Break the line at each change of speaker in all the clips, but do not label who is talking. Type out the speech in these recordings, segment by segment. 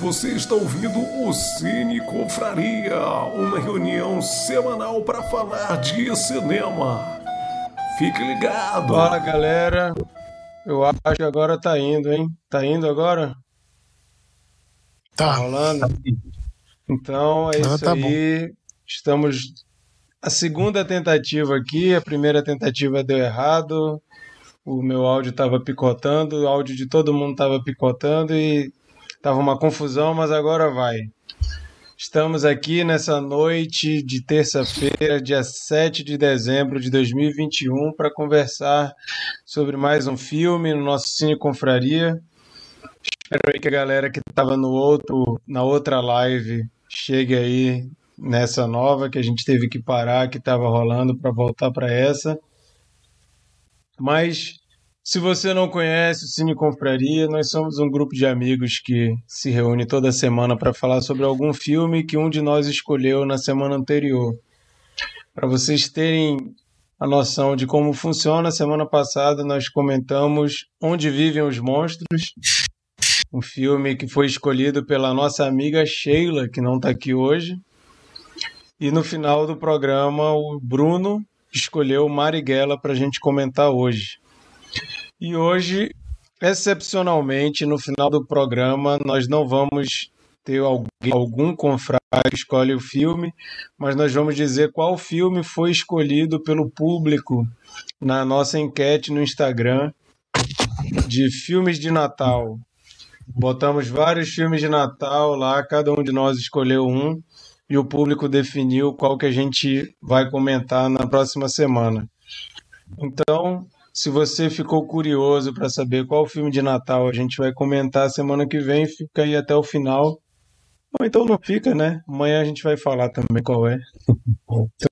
Você está ouvindo o Cine Confraria, uma reunião semanal para falar de cinema. Fique ligado.
Fala galera, eu acho que agora tá indo, hein? Tá indo agora?
Tá.
Tá rolando? Então é
Ah,
isso
tá
aí. Estamos. A segunda tentativa aqui, a primeira tentativa deu errado. O meu áudio estava picotando, o áudio de todo mundo estava picotando e tava uma confusão, mas agora vai. Estamos aqui nessa noite de terça-feira, dia 7 de dezembro de 2021, para conversar sobre mais um filme no nosso Cine Confraria. Espero aí que a galera que estava no outro, na outra live chegue aí nessa nova que a gente teve que parar, que estava rolando para voltar para essa. Mas se você não conhece o Cine Confraria, nós somos um grupo de amigos que se reúne toda semana para falar sobre algum filme que um de nós escolheu na semana anterior. Para vocês terem a noção de como funciona, semana passada nós comentamos Onde Vivem os Monstros, um filme que foi escolhido pela nossa amiga Sheila, que não está aqui hoje. E no final do programa, o Bruno escolheu Marighella para a gente comentar hoje. E hoje, excepcionalmente, no final do programa, nós não vamos ter alguém, algum confrade que escolhe o filme, mas nós vamos dizer qual filme foi escolhido pelo público na nossa enquete no Instagram de filmes de Natal. Botamos vários filmes de Natal lá, cada um de nós escolheu um e o público definiu qual que a gente vai comentar na próxima semana. Então, se você ficou curioso para saber qual filme de Natal a gente vai comentar semana que vem, fica aí até o final. Ou então não fica, né? Amanhã a gente vai falar também qual é.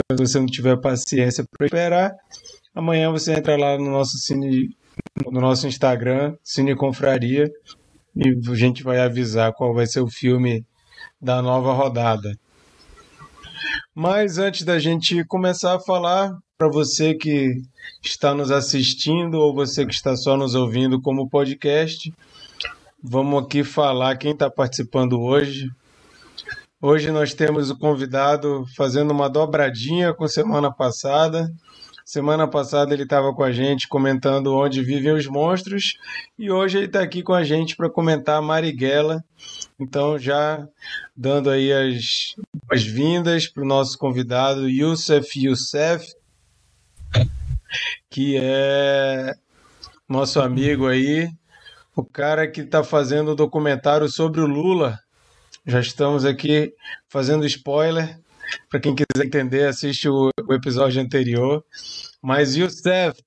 Então, se você não tiver paciência para esperar, amanhã você entra lá no nosso cine, no nosso Instagram, Cine Confraria, e a gente vai avisar qual vai ser o filme da nova rodada. Mas antes da gente começar a falar, para você que está nos assistindo ou você que está só nos ouvindo como podcast, vamos aqui falar quem está participando hoje. Hoje nós temos o convidado fazendo uma dobradinha com semana passada. Semana passada ele estava com a gente comentando onde vivem os monstros e hoje ele está aqui com a gente para comentar Marighella. Então já dando aí as boas-vindas para o nosso convidado Youssef Youssef, que é nosso amigo aí, o cara que está fazendo o documentário sobre o Lula. Já estamos aqui fazendo spoiler. Para quem quiser entender, assiste o, o episódio anterior. Mas Youssef,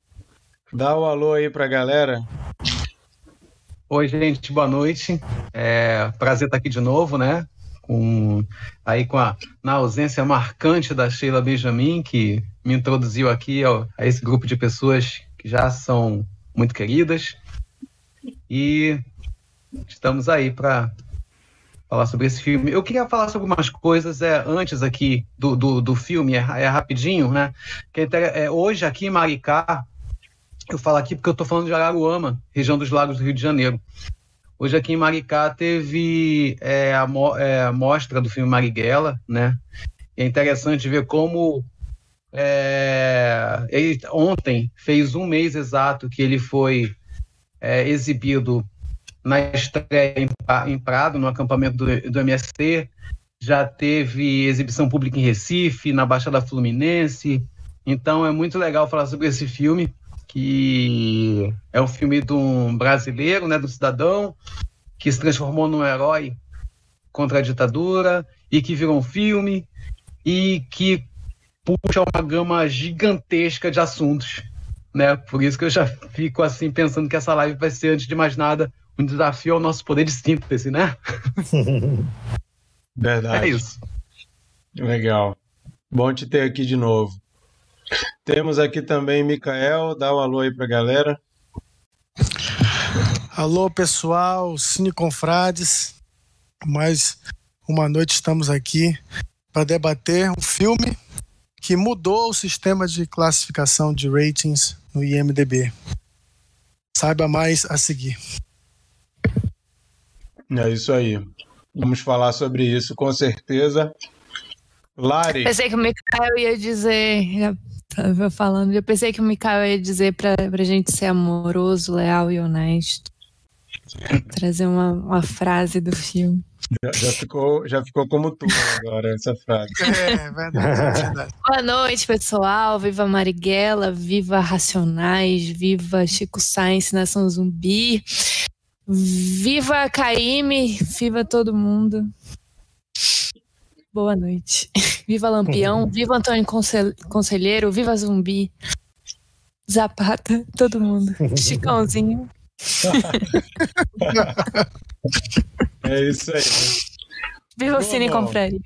dá o alô aí para a galera.
Oi, gente, boa noite. É prazer estar aqui de novo, né? Com, aí com a na ausência marcante da Sheila Benjamin, que me introduziu aqui ao, a esse grupo de pessoas que já são muito queridas. E estamos aí para falar sobre esse filme. Eu queria falar sobre umas coisas é, antes aqui do, do, do filme, é, é rapidinho, né? Que é, é, hoje aqui em Maricá, eu falo aqui porque eu estou falando de Araruama, região dos Lagos do Rio de Janeiro. Hoje aqui em Maricá teve é, a, mo é, a mostra do filme Marighella, né? E é interessante ver como é, ele ontem fez um mês exato que ele foi é, exibido na estreia em, em, Prado, no acampamento do, do MST. Já teve exibição pública em Recife, na Baixada Fluminense. Então é muito legal falar sobre esse filme que é um filme de um brasileiro, né, do cidadão, que se transformou num herói contra a ditadura e que virou um filme e que puxa uma gama gigantesca de assuntos, né? Por isso que eu já fico assim pensando que essa live vai ser, antes de mais nada, um desafio ao nosso poder de síntese, né?
Verdade.
É isso.
Legal. Bom te ter aqui de novo. Temos aqui também Mikael, dá um alô aí pra galera.
Alô, pessoal, Cine Confrades. Mais uma noite estamos aqui para debater um filme que mudou o sistema de classificação de ratings no IMDb. Saiba mais a seguir.
É isso aí. Vamos falar sobre isso com certeza. Lari.
Pensei que o Mikael ia dizer. Tava falando, eu pensei que o Mikael ia dizer pra, pra gente ser amoroso, leal e honesto. Trazer uma, uma frase do filme.
Já, já, ficou, já ficou como tu agora, essa frase.
É, verdade, é verdade.
Boa noite, pessoal. Viva Marighella, viva Racionais, viva Chico Science, Nação Zumbi. Viva Caíme, viva todo mundo. Boa noite. Viva Lampião, viva Antônio Conselheiro, viva Zumbi. Zapata, todo mundo. Chicãozinho.
É isso aí.
Viva o Cine
Bruno.
Confraria.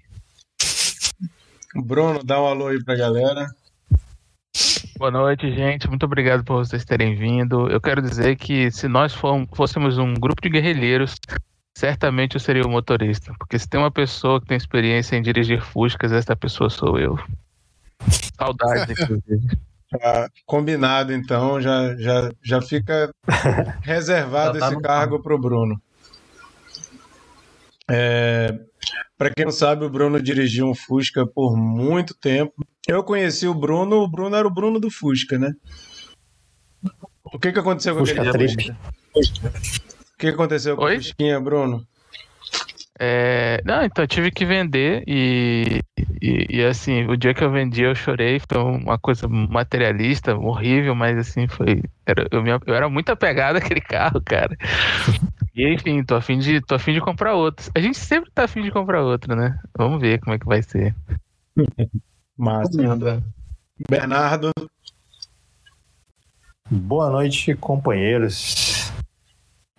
Bruno, dá um alô aí pra galera.
Boa noite, gente. Muito obrigado por vocês terem vindo. Eu quero dizer que se nós fôssemos um grupo de guerrilheiros, certamente eu seria o motorista. Porque se tem uma pessoa que tem experiência em dirigir Fuscas, essa pessoa sou eu. Saudades, inclusive.
Tá combinado, então, já, já, já fica reservado
Já tá
esse cargo pro Bruno. É, para quem não sabe, o Bruno dirigiu um Fusca por muito tempo. Eu conheci o Bruno, o Bruno era o Bruno do Fusca, né? O que, que aconteceu com
Fusca
aquele. Fusca? O que que aconteceu com
Oi?
o Fusquinha, Bruno?
É, não, então eu tive que vender e, e, e, assim, o dia que eu vendi eu chorei, foi uma coisa materialista, horrível, mas assim, foi. Era, eu, me- eu era muito apegado àquele carro, cara. E enfim, tô a fim de, tô a fim de comprar outro. A gente sempre tá a fim de comprar outro, né? Vamos ver como é que vai ser.
Massa.
Lembra?
Bernardo,
Boa noite, companheiros.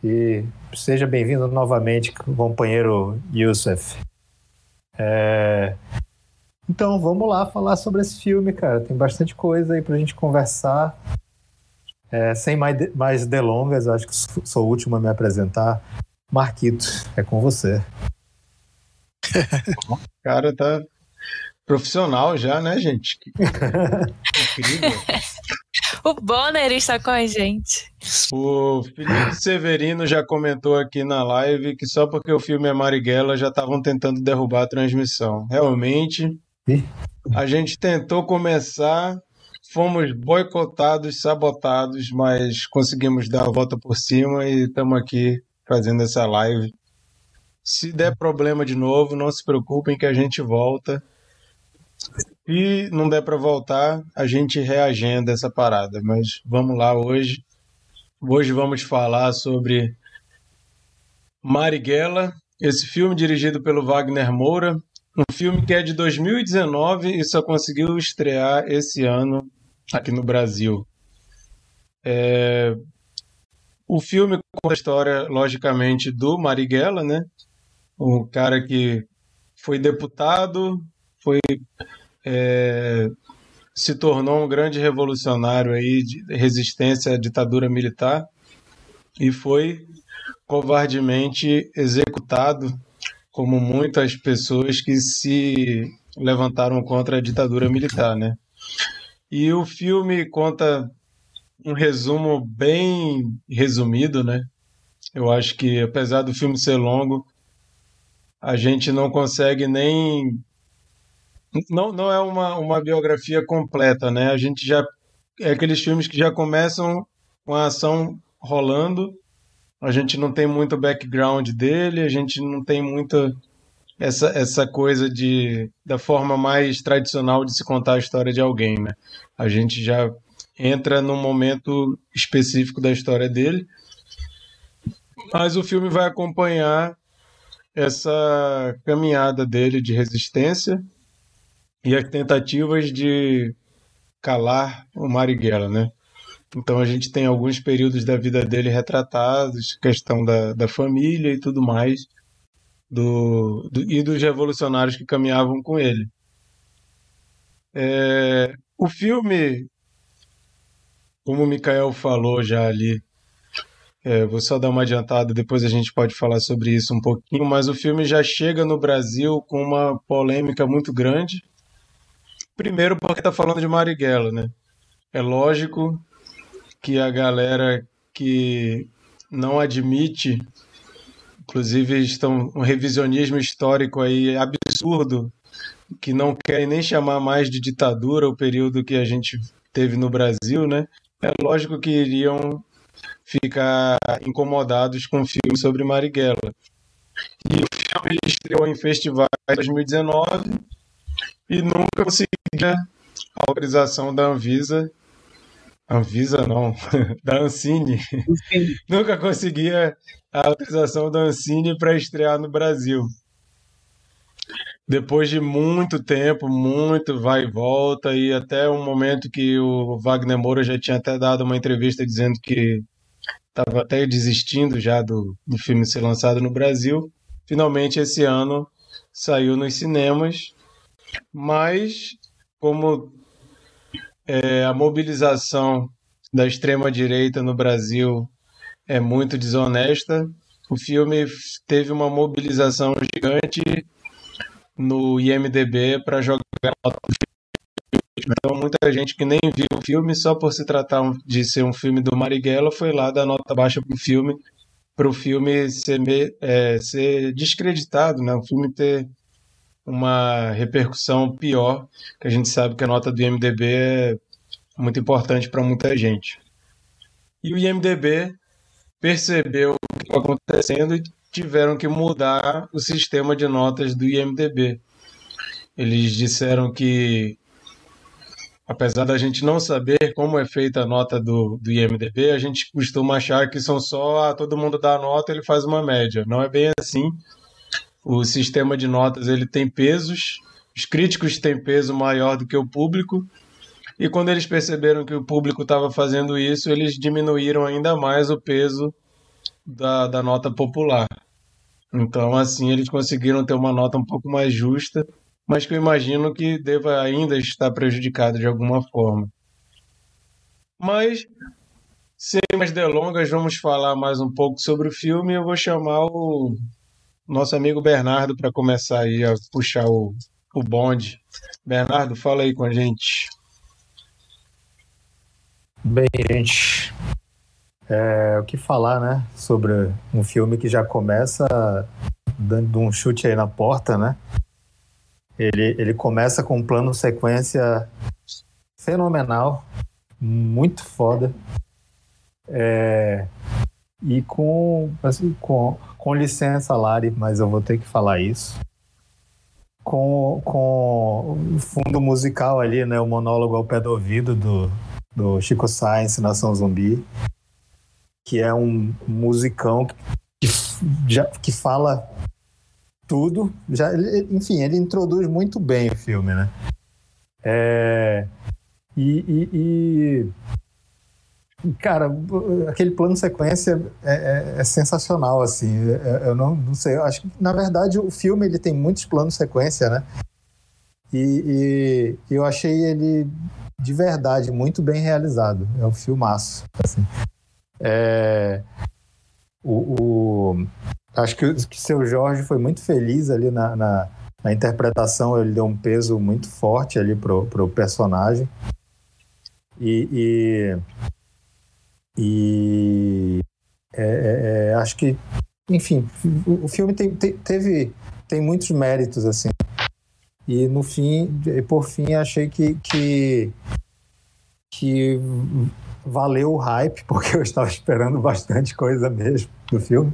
E seja bem-vindo novamente, companheiro Youssef. É, Então, vamos lá falar sobre esse filme, cara. Tem bastante coisa aí pra gente conversar. É, Sem mais, de- mais delongas, acho que sou o último a me apresentar. Marquito, é com você.
o cara tá profissional já, né, gente? Incrível.
O Bonner está com a gente.
O Felipe Severino já comentou aqui na live que só porque o filme é Marighella já estavam tentando derrubar a transmissão. Realmente, a gente tentou começar, fomos boicotados, sabotados, mas conseguimos dar a volta por cima e estamos aqui fazendo essa live. Se der problema de novo, não se preocupem que a gente volta. Se não der para voltar, a gente reagenda essa parada. Mas vamos lá hoje. Hoje vamos falar sobre Marighella, esse filme dirigido pelo Wagner Moura, um filme que é de 2019 e só conseguiu estrear esse ano aqui no Brasil. É, O filme conta a história, logicamente, do Marighella, né? O cara que foi deputado, foi é, se tornou um grande revolucionário aí de resistência à ditadura militar e foi covardemente executado, como muitas pessoas que se levantaram contra a ditadura militar, né? E o filme conta um resumo bem resumido, né? Eu acho que apesar do filme ser longo, a gente não consegue nem não, não é uma, uma biografia completa, né? A gente já é aqueles filmes que já começam com a ação rolando, a gente não tem muito background dele, a gente não tem muita essa, essa coisa de da forma mais tradicional de se contar a história de alguém, né? A gente já entra num momento específico da história dele, mas o filme vai acompanhar essa caminhada dele de resistência e as tentativas de calar o Marighella, né? Então a gente tem alguns períodos da vida dele retratados, questão da, da família e tudo mais, do, do- e dos revolucionários que caminhavam com ele. É, o filme, como o Mikael falou já ali, é, vou só dar uma adiantada, depois a gente pode falar sobre isso um pouquinho, mas o filme já chega no Brasil com uma polêmica muito grande. Primeiro porque está falando de Marighella, né? É lógico que a galera que não admite inclusive estão um revisionismo histórico aí absurdo, que não querem nem chamar mais de ditadura o período que a gente teve no Brasil, né? É lógico que iriam ficar incomodados com o filme sobre Marighella. E o filme estreou em festivais em 2019 e nunca conseguia a autorização da Anvisa. Anvisa não, da Ancine. nunca conseguia a autorização da Ancine para estrear no Brasil. Depois de muito tempo, muito vai e volta, e até um momento que o Wagner Moura já tinha até dado uma entrevista dizendo que estava até desistindo já do, do filme ser lançado no Brasil. Finalmente, esse ano, saiu nos cinemas, mas como é, a mobilização da extrema-direita no Brasil é muito desonesta, o filme teve uma mobilização gigante no IMDB para jogar então, muita gente que nem viu o filme, só por se tratar de ser um filme do Marighella, foi lá dar nota baixa pro filme, para o filme ser, é, ser descreditado, né? O filme ter uma repercussão pior, que a gente sabe que a nota do IMDB é muito importante para muita gente. E o IMDB percebeu o que estava acontecendo e tiveram que mudar o sistema de notas do IMDB. Eles disseram que apesar da gente não saber como é feita a nota do, do IMDB, a gente costuma achar que são só ah, todo mundo dá a nota, ele faz uma média. Não é bem assim. O sistema de notas ele tem pesos. Os críticos têm peso maior do que o público. E quando eles perceberam que o público estava fazendo isso, eles diminuíram ainda mais o peso da, da nota popular. Então, assim, eles conseguiram ter uma nota um pouco mais justa mas que eu imagino que deva ainda estar prejudicado de alguma forma. Mas, sem mais delongas, vamos falar mais um pouco sobre o filme. Eu vou chamar o nosso amigo Bernardo para começar aí a puxar o, o bonde. Bernardo, fala aí com a gente.
Bem, gente, é, o que falar, né, sobre um filme que já começa dando um chute aí na porta, né? Ele, ele começa com um plano sequência fenomenal, muito foda. É, e com, assim, com, com licença, Lari, mas eu vou ter que falar isso. Com, com fundo musical ali, né, o monólogo ao pé do ouvido do, do Chico Science, Nação Zumbi, que é um musicão que, já, que fala tudo. Já, ele, enfim, ele introduz muito bem o filme, né? É, e, e, e, cara, aquele plano sequência é, é, é sensacional, assim. É, eu não, não sei, eu acho que na verdade o filme ele tem muitos planos sequência, né? E, e eu achei ele de verdade muito bem realizado. É um filmaço, assim. É, o, o, acho que, que seu Jorge foi muito feliz ali na, na, na, interpretação, ele deu um peso muito forte ali pro, pro personagem. E, e, e é, é, é acho que, enfim, o, o filme tem, teve, tem muitos méritos, assim. E no fim, por fim, achei que, que, que valeu o hype, porque eu estava esperando bastante coisa mesmo do filme.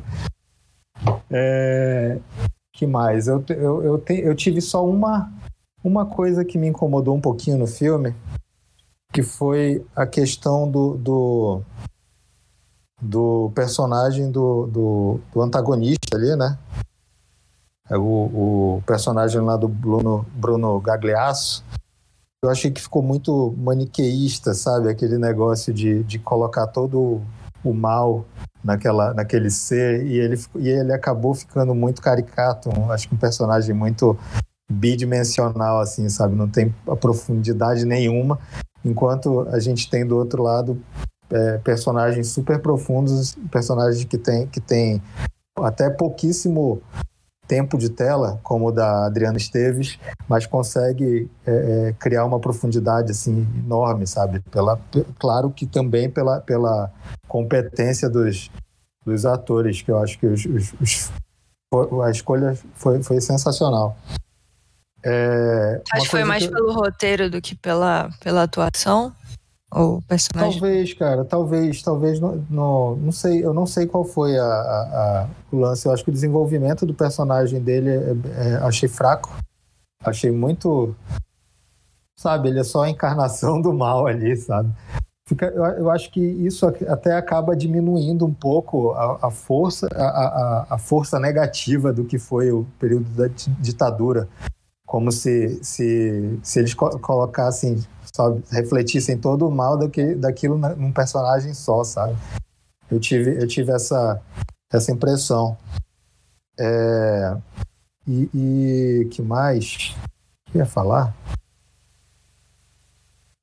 É, que mais? Eu, eu, eu, te, eu tive só uma, uma coisa que me incomodou um pouquinho no filme, que foi a questão do, do, do personagem do, do, do, antagonista ali, né? É o, o personagem lá do Bruno, Bruno Gagliasso. Eu achei que ficou muito maniqueísta, sabe? Aquele negócio de, de colocar todo o mal naquela, naquele ser e ele, e ele acabou ficando muito caricato, acho que um personagem muito bidimensional, assim, sabe? Não tem profundidade nenhuma, enquanto a gente tem do outro lado é, personagens super profundos, personagens que tem, que tem até pouquíssimo tempo de tela, como o da Adriana Esteves, mas consegue é, é, criar uma profundidade assim enorme, sabe? Pela, claro que também pela, pela competência dos, dos atores, que eu acho que os, os, os, a escolha foi, foi sensacional. É,
acho que foi mais que... pelo roteiro do que pela, pela atuação? Ou personagem?
Talvez, cara, talvez, talvez no, no, não sei, eu não sei qual foi a, a, a, o lance. Eu acho que o desenvolvimento do personagem dele é, é, achei fraco. Achei muito. Sabe, ele é só a encarnação do mal ali, sabe? Fica, eu, eu acho que isso até acaba diminuindo um pouco a, a força, a, a, força negativa do que foi o período da ditadura. Como se, se, se eles colocassem sabe? Refletissem todo o mal daquele, daquilo num personagem só, sabe? Eu tive, eu tive essa, essa impressão. É, e, e que mais? O que ia falar?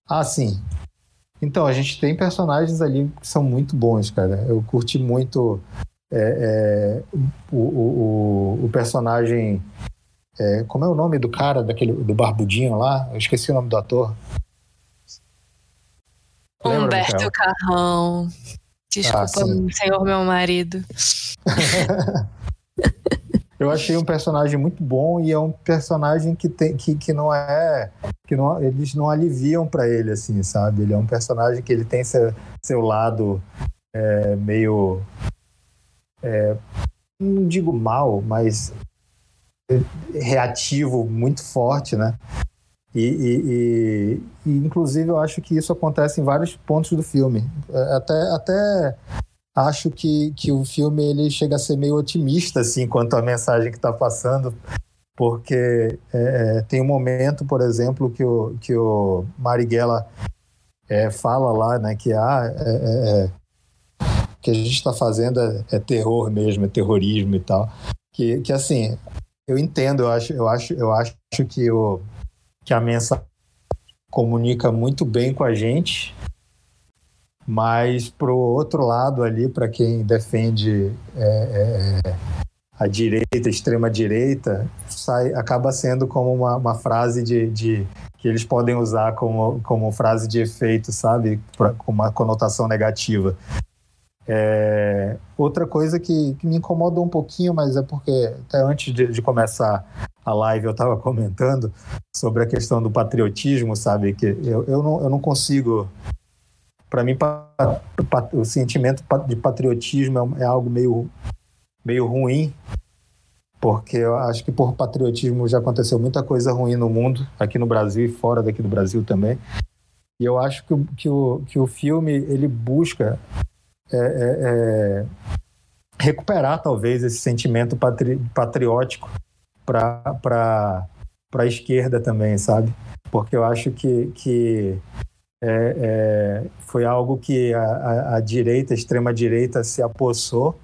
Ah, sim. Então, a gente tem personagens ali que são muito bons, cara. Eu curti muito é, é, o, o, o, personagem. É, como é o nome do cara, daquele, do barbudinho lá? Eu esqueci o nome do ator.
Humberto Carrão. Desculpa, ah, senhor meu marido.
Eu achei um personagem muito bom e é um personagem que tem que, que não é que não, eles não aliviam para ele assim, sabe? Ele é um personagem que ele tem seu, seu lado é, meio é, não digo mal, mas reativo muito forte, né? E, e, e, e, inclusive, eu acho que isso acontece em vários pontos do filme. É, até, até acho que, que o filme ele chega a ser meio otimista assim, quanto à mensagem que está passando, porque é, é, tem um momento, por exemplo, que o, que o Marighella é, fala lá né, que ah, é, é, é que a gente está fazendo é, terror mesmo, é terrorismo e tal. Que, que assim, eu entendo, eu acho, eu acho, eu acho que o que a mensagem comunica muito bem com a gente, mas pro outro lado ali, para quem defende é, é, a direita, extrema direita, sai, acaba sendo como uma, uma frase de, de, que eles podem usar como, como frase de efeito, sabe, com uma conotação negativa. É, outra coisa que, que, me incomodou um pouquinho, mas é porque até antes de, de começar a live eu estava comentando sobre a questão do patriotismo, sabe? Que eu, eu, não, eu não consigo. Para mim, o sentimento de patriotismo é, é algo meio, meio ruim, porque eu acho que por patriotismo já aconteceu muita coisa ruim no mundo, aqui no Brasil e fora daqui do Brasil também. E eu acho que, que, o, que o filme ele busca é, é, é, recuperar talvez esse sentimento patri, patriótico para a esquerda também, sabe? Porque eu acho que, que é, é, foi algo que a, a, a direita, a extrema-direita, se apossou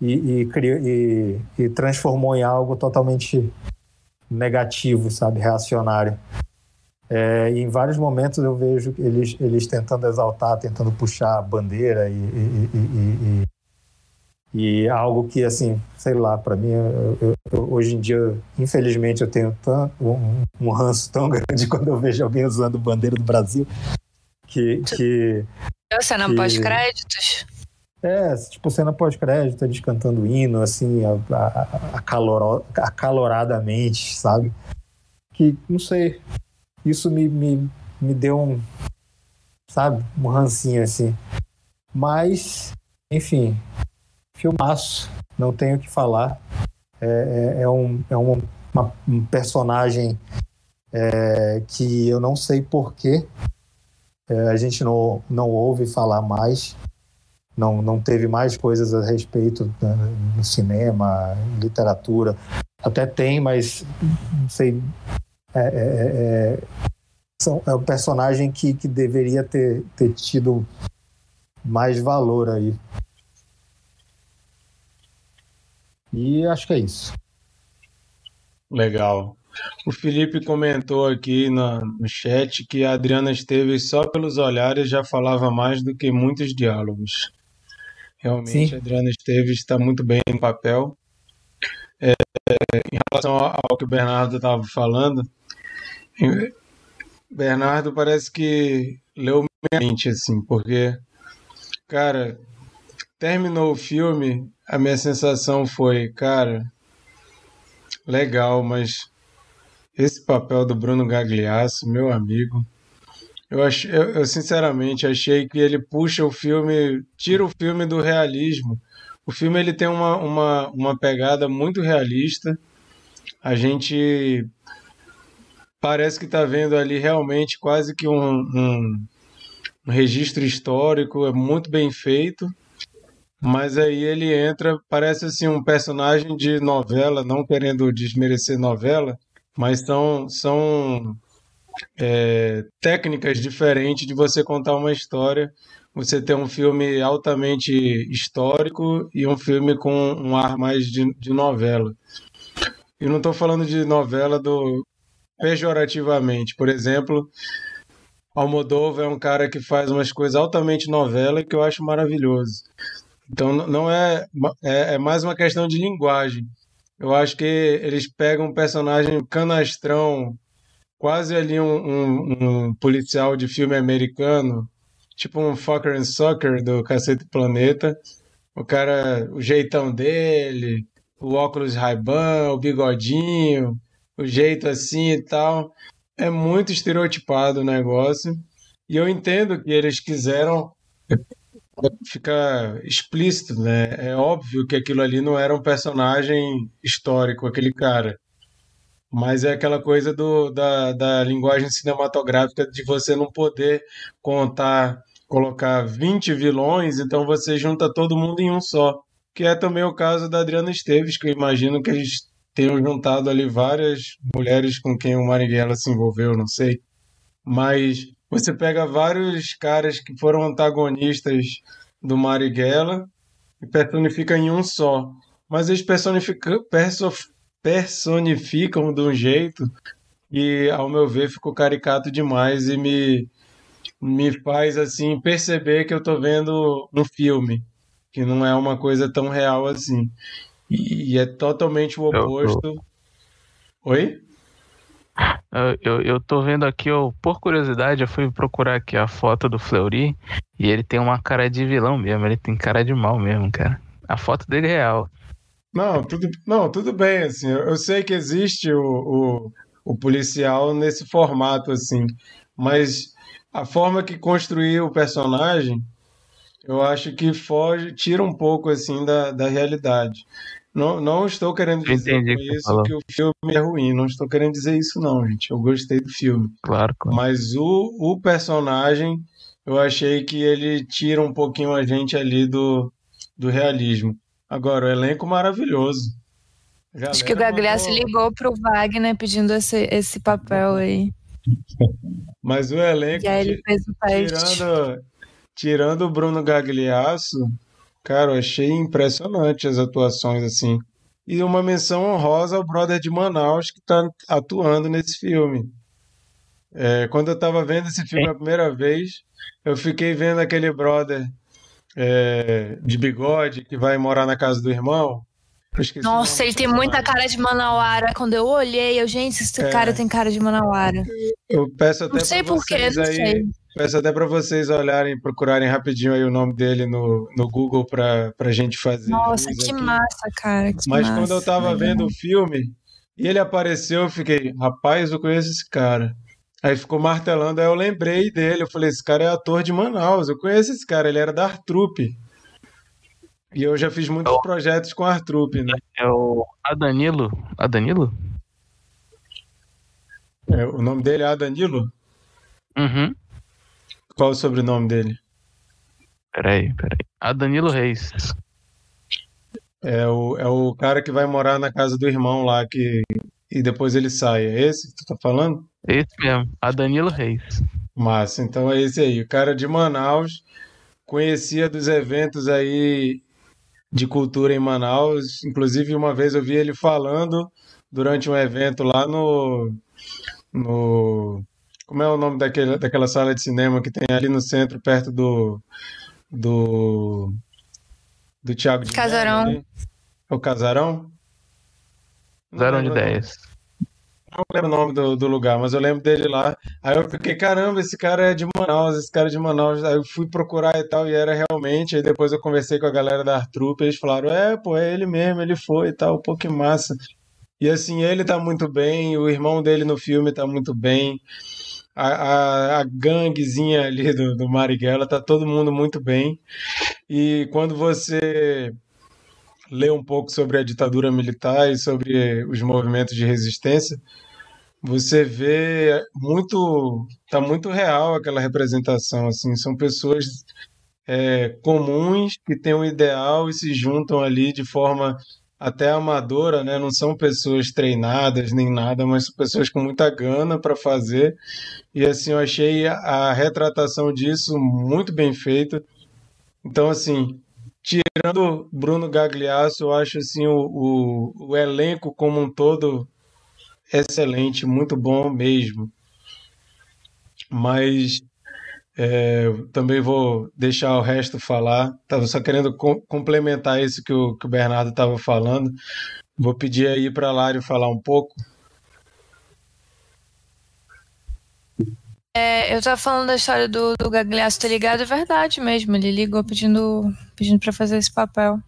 e, e, e, e, transformou em algo totalmente negativo, sabe? Reacionário. É, e em vários momentos eu vejo eles, eles tentando exaltar, tentando puxar a bandeira e, e algo que, assim, sei lá, para mim, eu, eu, hoje em dia, infelizmente, eu tenho tão, um, um ranço tão grande quando eu vejo alguém usando bandeira do Brasil que. que
cena que... pós-créditos?
É, tipo, cena pós-crédito, eles cantando hino, assim, acaloradamente, sabe? Que, não sei, isso me, me, me deu um, sabe, um rancinho, assim. Mas, enfim, filmaço, não tenho o que falar. É, é, é um, é um, uma, um personagem é, que eu não sei porquê é, a gente não, não ouve falar mais, não, não teve mais coisas a respeito no cinema, literatura. Até tem, mas não sei. É, é, é, é, são, é um personagem que, que deveria ter, ter tido mais valor aí. E acho que é isso.
Legal. O Felipe comentou aqui no, no chat que a Adriana Esteves, só pelos olhares, já falava mais do que muitos diálogos. Realmente, Sim. a Adriana Esteves está muito bem no papel. É, em relação ao que o Bernardo estava falando, Bernardo parece que leu minha mente, assim, porque, cara, terminou o filme, a minha sensação foi, cara, legal, mas esse papel do Bruno Gagliasso, meu amigo, eu, ach, eu, eu, sinceramente achei que ele puxa o filme, tira o filme do realismo. O filme ele tem uma, uma, uma pegada muito realista. A gente parece que está vendo ali realmente quase que um, um, um registro histórico, é muito bem feito. Mas aí ele entra, parece assim um personagem de novela, não querendo desmerecer novela, mas são, são é, técnicas diferentes de você contar uma história. Você tem um filme altamente histórico e um filme com um ar mais de, de novela. E não estou falando de novela do pejorativamente. Por exemplo, Almodóvar é um cara que faz umas coisas altamente novela que eu acho maravilhoso. Então não é, é, é mais uma questão de linguagem. Eu acho que eles pegam um personagem canastrão, quase ali um, um, um policial de filme americano, tipo um Fucker and Sucker do Cacete Planeta. O cara, o jeitão dele, o óculos Ray-Ban, o bigodinho, o jeito assim e tal. É muito estereotipado o negócio. E eu entendo que eles quiseram ficar explícito, né? É óbvio que aquilo ali não era um personagem histórico, aquele cara. Mas é aquela coisa do, da, da linguagem cinematográfica de você não poder contar, colocar 20 vilões, então você junta todo mundo em um só. Que é também o caso da Adriana Esteves, que eu imagino que eles tenham juntado ali várias mulheres com quem o Marighella se envolveu, não sei. Mas você pega vários caras que foram antagonistas do Marighella e personifica em um só. Mas eles personificam, perso, personificam de um jeito que, ao meu ver, ficou caricato demais e me, me faz assim perceber que eu estou vendo um filme, que não é uma coisa tão real assim. E, é totalmente o oposto. Eu, eu... Oi?
Eu, eu tô vendo aqui, eu, por curiosidade, eu fui procurar aqui a foto do Fleury e ele tem uma cara de vilão mesmo, ele tem cara de mal mesmo, cara. A foto dele é real.
Não, tudo, não, tudo bem, assim, eu, eu sei que existe o, o, o, policial nesse formato, assim, mas a forma que construiu o personagem, eu acho que foge, tira um pouco, assim, da, da realidade. Não, não estou querendo dizer com que isso que o filme é ruim. Não estou querendo dizer isso, não, gente. Eu gostei do filme.
Claro, claro.
Mas o, o personagem, eu achei que ele tira um pouquinho a gente ali do, do realismo. Agora, o elenco maravilhoso.
Acho que o Gagliasso mandou... ligou pro Wagner pedindo esse, esse papel aí.
Mas o elenco.
E aí ele fez o teste.
Tirando, tirando o Bruno Gagliasso, Cara, eu achei impressionante as atuações, assim. E uma menção honrosa ao brother de Manaus que está atuando nesse filme. É, quando eu estava vendo esse filme a primeira vez, eu fiquei vendo aquele brother é, de bigode que vai morar na casa do irmão.
Nossa, ele tem muita cara de Manauara. Quando eu olhei, eu, gente, esse é, cara tem cara de Manauara.
Eu peço até
não sei porquê, não
aí,
sei.
Peço até para vocês olharem, procurarem rapidinho aí o nome dele no, no Google para a gente fazer.
Nossa, que aqui. massa, cara. Que
Mas
massa,
quando eu tava vendo o filme e ele apareceu, eu fiquei, rapaz, eu conheço esse cara. Aí ficou martelando, aí eu lembrei dele. Eu falei, esse cara é ator de Manaus, eu conheço esse cara, ele era da Artrupe. E eu já fiz muitos projetos com a Artrupe, né?
É o Adanilo? Adanilo?
É, o nome dele é Adanilo?
Uhum.
Qual o sobrenome dele?
Peraí, peraí. A Danilo Reis.
É o, é o cara que vai morar na casa do irmão lá que, e depois ele sai. É esse que tu tá falando?
Esse mesmo, a Danilo Reis.
Massa, então é esse aí. O cara de Manaus conhecia dos eventos aí de cultura em Manaus. Inclusive, uma vez eu vi ele falando durante um evento lá no. no como é o nome daquele, daquela sala de cinema que tem ali no centro, perto do. do. do Thiago de
Casarão.
Mello, É o Casarão?
Casarão de ideias.
não lembro o nome do, do, lugar, mas eu lembro dele lá. Aí eu fiquei, caramba, esse cara é de Manaus, esse cara é de Manaus. Aí eu fui procurar e tal, e era realmente. Aí depois eu conversei com a galera da Artrup, eles falaram, é, pô, é ele mesmo, ele foi e tal, pô, que massa. E assim, ele tá muito bem, o irmão dele no filme tá muito bem. A, a, a ganguezinha ali do, do Marighella, tá todo mundo muito bem. E quando você lê um pouco sobre a ditadura militar e sobre os movimentos de resistência, você vê muito, tá muito real aquela representação, assim, são pessoas é, comuns que têm um ideal e se juntam ali de forma até amadora, né? Não são pessoas treinadas nem nada, mas são pessoas com muita gana para fazer. E assim, eu achei a retratação disso muito bem feita. Então, assim, tirando Bruno Gagliasso, eu acho assim o, o, o elenco como um todo excelente, muito bom mesmo. Mas é, também vou deixar o resto falar. Estava só querendo co complementar isso que o, que o Bernardo estava falando. Vou pedir aí para a Lário falar um pouco.
É, eu tava falando da história do, do Gagliasso ter ligado, é verdade mesmo. Ele ligou pedindo, pedindo para fazer esse papel.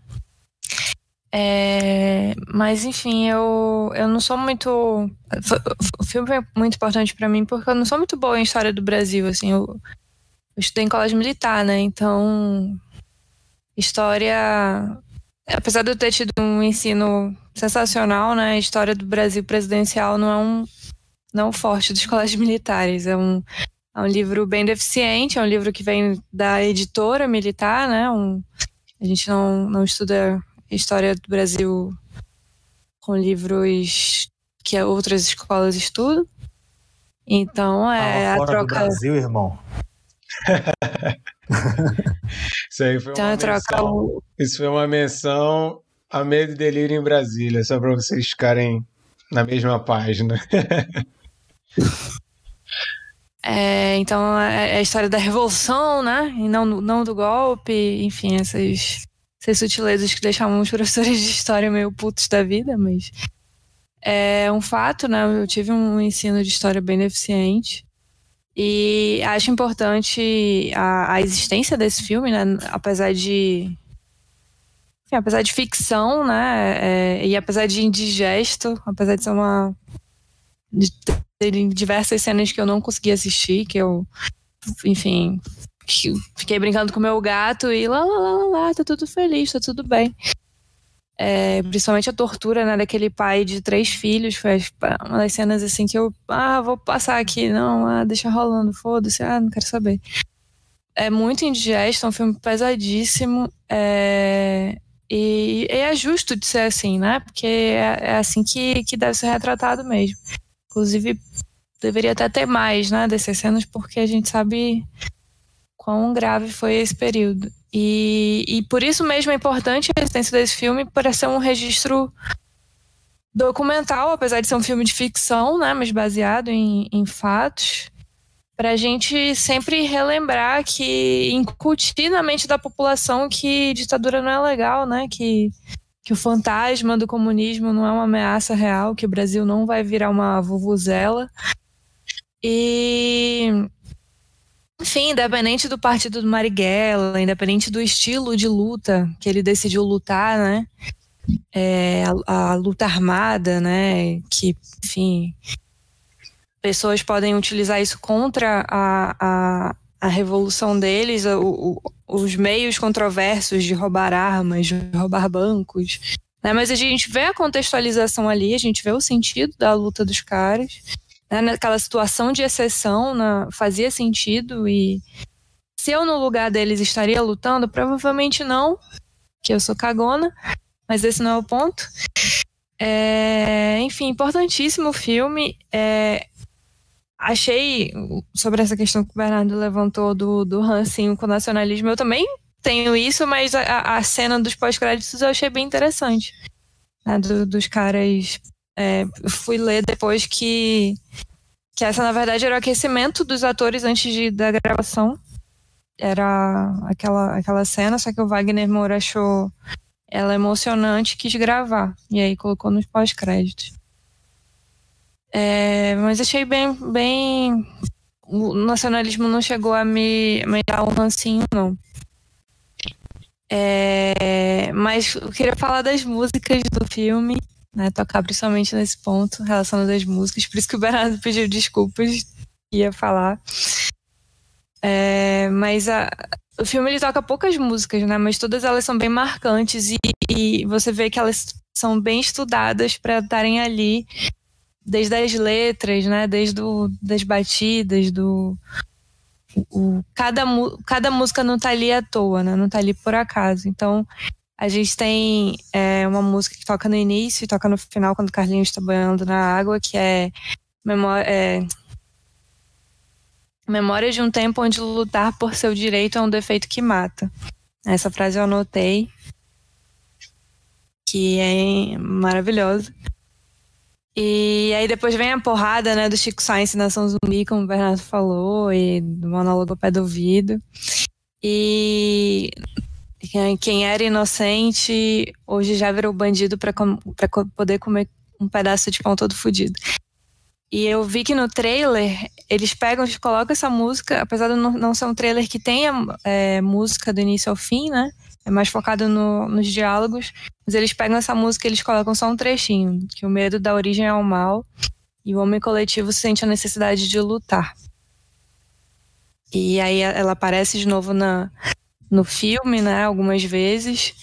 É, mas enfim, eu, eu não sou muito. O filme é muito importante para mim porque eu não sou muito boa em história do Brasil. Assim, eu, eu estudei em colégio militar, né? Então, história. Apesar de eu ter tido um ensino sensacional, né? A história do Brasil presidencial não é um não forte dos colégios militares. É um, é um livro bem deficiente, é um livro que vem da editora militar, né? Um, a gente não, não estuda história do Brasil com livros que outras escolas estudam. Então é
a troca. Do Brasil, irmão.
Isso aí foi então, uma menção. O... Isso foi uma menção a medo e delírio em Brasília, só para vocês ficarem na mesma página.
É, então é, é a história da revolução, né? E não, não do golpe, enfim, essas, essas sutilezas que deixavam os professores de história meio putos da vida, mas é um fato, né? Eu tive um ensino de história bem deficiente. E acho importante a, a existência desse filme, né? Apesar de. Enfim, apesar de ficção, né? É, e apesar de indigesto, apesar de ser uma. de terem diversas cenas que eu não consegui assistir, que eu, enfim, fiquei brincando com meu gato e lá, lá, lá, lá, tá tudo feliz, tá tudo bem. É, principalmente a tortura né, daquele pai de três filhos, foi uma das cenas assim que eu, ah, vou passar aqui, não, ah, deixa rolando, foda-se, ah, não quero saber. É muito indigesto, é um filme pesadíssimo, é, e, e, é justo de ser assim, né, porque é, é assim que, que deve ser retratado mesmo. Inclusive, deveria até ter mais né, dessas cenas, porque a gente sabe quão grave foi esse período. E, e por isso mesmo é importante a existência desse filme para ser um registro documental, apesar de ser um filme de ficção, né, mas baseado em, em fatos, para a gente sempre relembrar que incutir na mente da população que ditadura não é legal, né, que que o fantasma do comunismo não é uma ameaça real, que o Brasil não vai virar uma vuvuzela. E enfim, independente do partido do Marighella, independente do estilo de luta que ele decidiu lutar, né? É, a, a, luta armada, né? Que, enfim, pessoas podem utilizar isso contra a, a, a revolução deles, o, os meios controversos de roubar armas, de roubar bancos. Né? Mas a gente vê a contextualização ali, a gente vê o sentido da luta dos caras. Né? Naquela situação de exceção, na, fazia sentido. E se eu, no lugar deles, estaria lutando, provavelmente não, que eu sou cagona, mas esse não é o ponto. É, enfim, importantíssimo o filme. É, achei sobre essa questão que o Bernardo levantou do, do rancinho com o nacionalismo, eu também tenho isso, mas a, a cena dos pós-créditos eu achei bem interessante. Né, do, dos caras. É, fui ler depois que, que essa, na verdade, era o aquecimento dos atores antes de, da gravação. Era aquela, aquela cena, só que o Wagner Moura achou ela emocionante e quis gravar. E aí colocou nos pós-créditos. É, mas achei bem, bem. O nacionalismo não chegou a me, me dar um rancinho, não. É, mas eu queria falar das músicas do filme, né? Tocar principalmente nesse ponto, relacionado às músicas. Por isso que o Bernardo pediu desculpas, ia falar. É, mas a, o filme ele toca poucas músicas, né? Mas todas elas são bem marcantes e, e você vê que elas são bem estudadas para estarem ali, desde as letras, né? Desde o, das batidas, do o, cada, cada música não tá ali à toa, né? Não tá ali por acaso. Então, a gente tem é, uma música que toca no início e toca no final, quando o Carlinhos está banhando na água, que é, memória, é Memória de um tempo onde lutar por seu direito é um defeito que mata. Essa frase eu anotei, que é maravilhosa. E aí depois vem a porrada, né, do Chico Science Nação Zumbi, como o Bernardo falou, e do monólogo ao pé do ouvido. E quem era inocente hoje já virou bandido para poder comer um pedaço de pão todo fodido. E eu vi que no trailer eles pegam e colocam essa música, apesar de não, ser um trailer que tenha é, música do início ao fim, né? É mais focado no, nos diálogos. Mas eles pegam essa música e eles colocam só um trechinho, que o medo dá origem ao mal e o homem coletivo sente a necessidade de lutar. E aí ela aparece de novo na, no filme, né? Algumas vezes.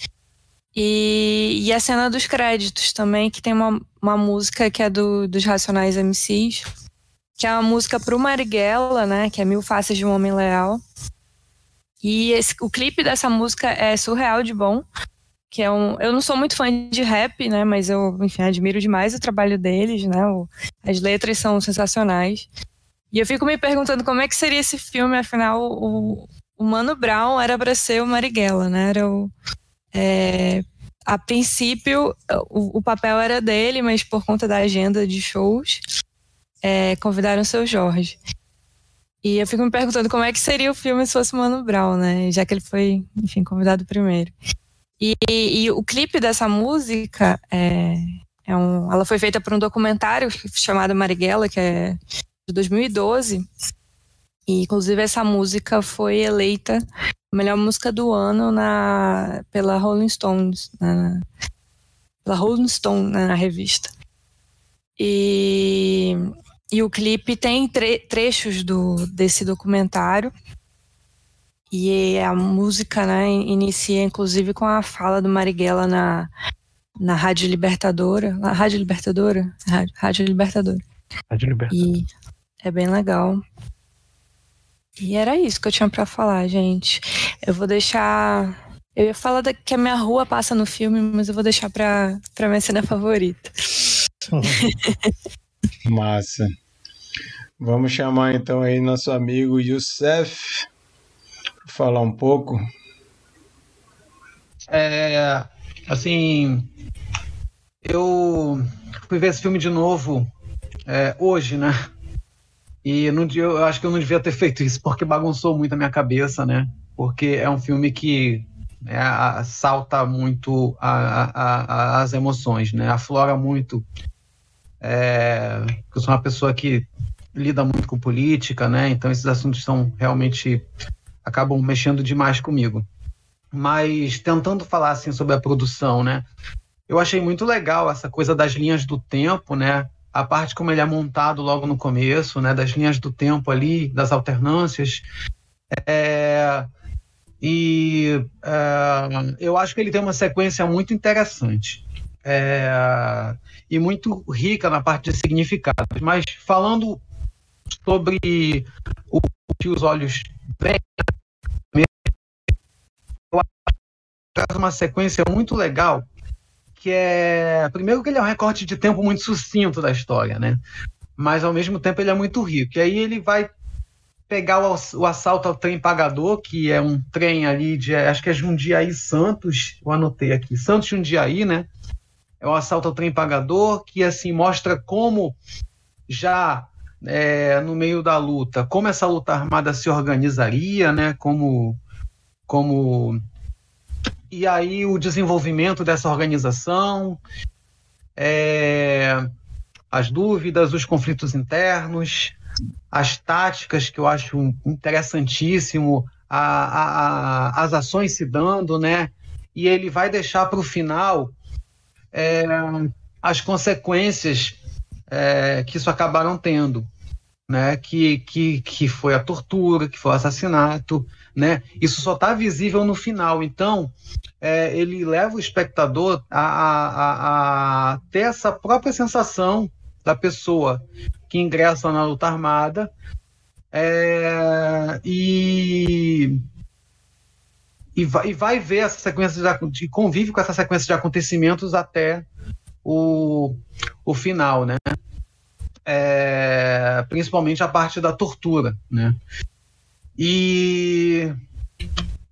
E, e a cena dos créditos também, que tem uma, uma música que é do, dos Racionais MCs, que é uma música pro Marighella, né? Que é Mil Faces de um Homem Leal. E esse, o clipe dessa música é surreal de bom. Que é um, eu não sou muito fã de rap, né? Mas eu, enfim, admiro demais o trabalho deles, né? O, as letras são sensacionais. E eu fico me perguntando como é que seria esse filme, afinal, o, o Mano Brown era para ser o Marighella, né? Era o. É, a princípio, o, o, papel era dele, mas por conta da agenda de shows, é, convidaram o seu Jorge. E eu fico me perguntando como é que seria o filme se fosse Mano Brown, né? Já que ele foi, enfim, convidado primeiro. E, e, e o clipe dessa música é, é um, ela foi feita por um documentário chamado Marighella, que é de 2012. E, inclusive, essa música foi eleita a melhor música do ano na, pela Rolling Stones, na, pela Rolling Stone, né, na revista. E e o clipe tem tre trechos do, desse documentário. E a música né, inicia, inclusive, com a fala do Marighella na, na Rádio Libertadora. Na Rádio Libertadora? Rádio, Rádio Libertadora.
Rádio Libertadora.
E é bem legal. E era isso que eu tinha para falar, gente. Eu vou deixar. Eu ia falar da, que a minha rua passa no filme, mas eu vou deixar pra, pra minha cena favorita.
Massa. Vamos chamar então aí nosso amigo Youssef para falar um pouco.
É, assim, eu fui ver esse filme de novo é, hoje, né? E no dia, eu acho que eu não devia ter feito isso porque bagunçou muito a minha cabeça, né? Porque é um filme que é, salta muito a, a, a, as emoções, né? Aflora muito. É, eu sou uma pessoa que lida muito com política, né? Então esses assuntos são realmente acabam mexendo demais comigo. Mas tentando falar assim sobre a produção, né? Eu achei muito legal essa coisa das linhas do tempo, né? A parte como ele é montado logo no começo, né? Das linhas do tempo ali, das alternâncias. É... E é... eu acho que ele tem uma sequência muito interessante. É... E muito rica na parte de significados. Mas falando sobre o que os olhos veem. Eu acho uma sequência muito legal, que é primeiro que ele é um recorte de tempo muito sucinto da história, né? Mas ao mesmo tempo ele é muito rico. E aí ele vai pegar o, o assalto ao trem pagador, que é um trem ali de acho que é Jundiaí Santos, eu anotei aqui, Santos Jundiaí, né? É o assalto ao trem pagador que assim mostra como já é, no meio da luta, como essa luta armada se organizaria, né? Como, como e aí o desenvolvimento dessa organização, é, as dúvidas, os conflitos internos, as táticas que eu acho interessantíssimo, a, a, a, as ações se dando, né? E ele vai deixar para o final é, as consequências é, que isso acabaram tendo, né? Que, que, que foi a tortura, que foi o assassinato, né? Isso só está visível no final. Então, é, ele leva o espectador a, a, a, ter essa própria sensação da pessoa que ingressa na luta armada é, e, e, vai, e vai ver essa sequência de, de convive com essa sequência de acontecimentos até o, o final, né? É, principalmente a parte da tortura, né? E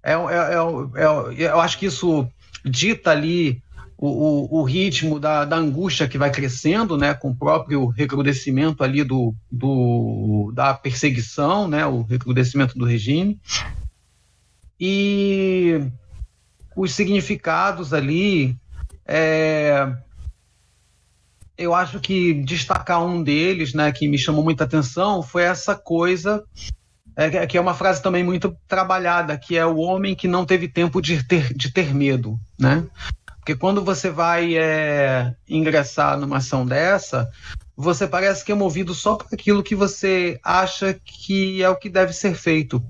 é, é, é, eu acho que isso dita ali o, o, o ritmo da, da, angústia que vai crescendo, né, com o próprio recrudescimento ali do, do, da perseguição, né, o recrudescimento do regime. E os significados ali, é, eu acho que destacar um deles, né, que me chamou muita atenção, foi essa coisa é, que é uma frase também muito trabalhada, que é o homem que não teve tempo de ter, de ter medo, né? Porque quando você vai é, ingressar numa ação dessa, você parece que é movido só por aquilo que você acha que é o que deve ser feito.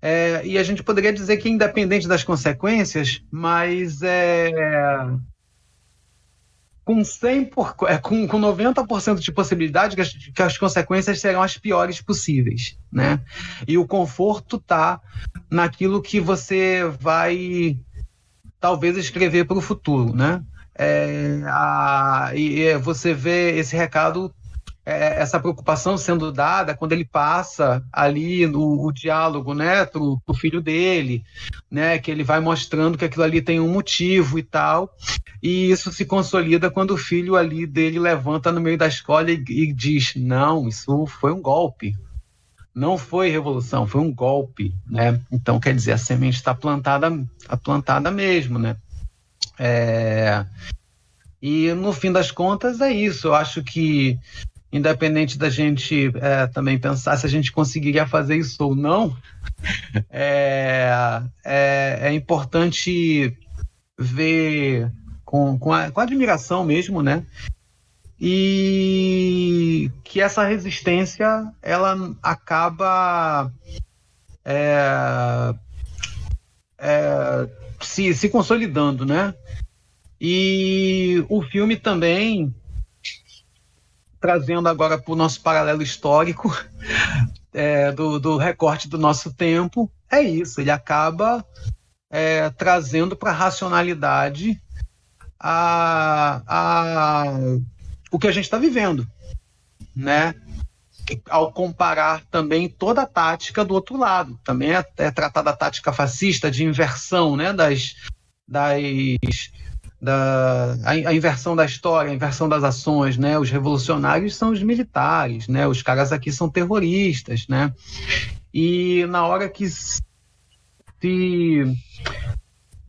É, e a gente poderia dizer que independente das consequências, mas é, com 100 por, é, com, com 90% de possibilidade que as, que as consequências serão as piores possíveis, né? E o conforto tá naquilo que você vai talvez escrever para o futuro, né? É, a, e você vê esse recado é, essa preocupação sendo dada quando ele passa ali no o diálogo, né, pro, pro filho dele, né, que ele vai mostrando que aquilo ali tem um motivo e tal, e isso se consolida quando o filho ali dele levanta no meio da escola e, e diz, não, isso foi um golpe, não foi revolução, foi um golpe, né? Então quer dizer a semente está plantada, tá plantada mesmo, né? É... E no fim das contas é isso. Eu acho que independente da gente é, também pensar se a gente conseguiria fazer isso ou não, é, é, é importante ver com, com, a, com admiração mesmo, né? E que essa resistência ela acaba é, é, se, se consolidando, né? E o filme também trazendo agora para o nosso paralelo histórico é, do, do, recorte do nosso tempo, é isso. Ele acaba é, trazendo para a racionalidade a, o que a gente está vivendo, né? Ao comparar também toda a tática do outro lado, também é, é tratada a tática fascista de inversão, né? Das, das da a, a, inversão da história, a inversão das ações, né? Os revolucionários são os militares, né? Os caras aqui são terroristas, né? E na hora que se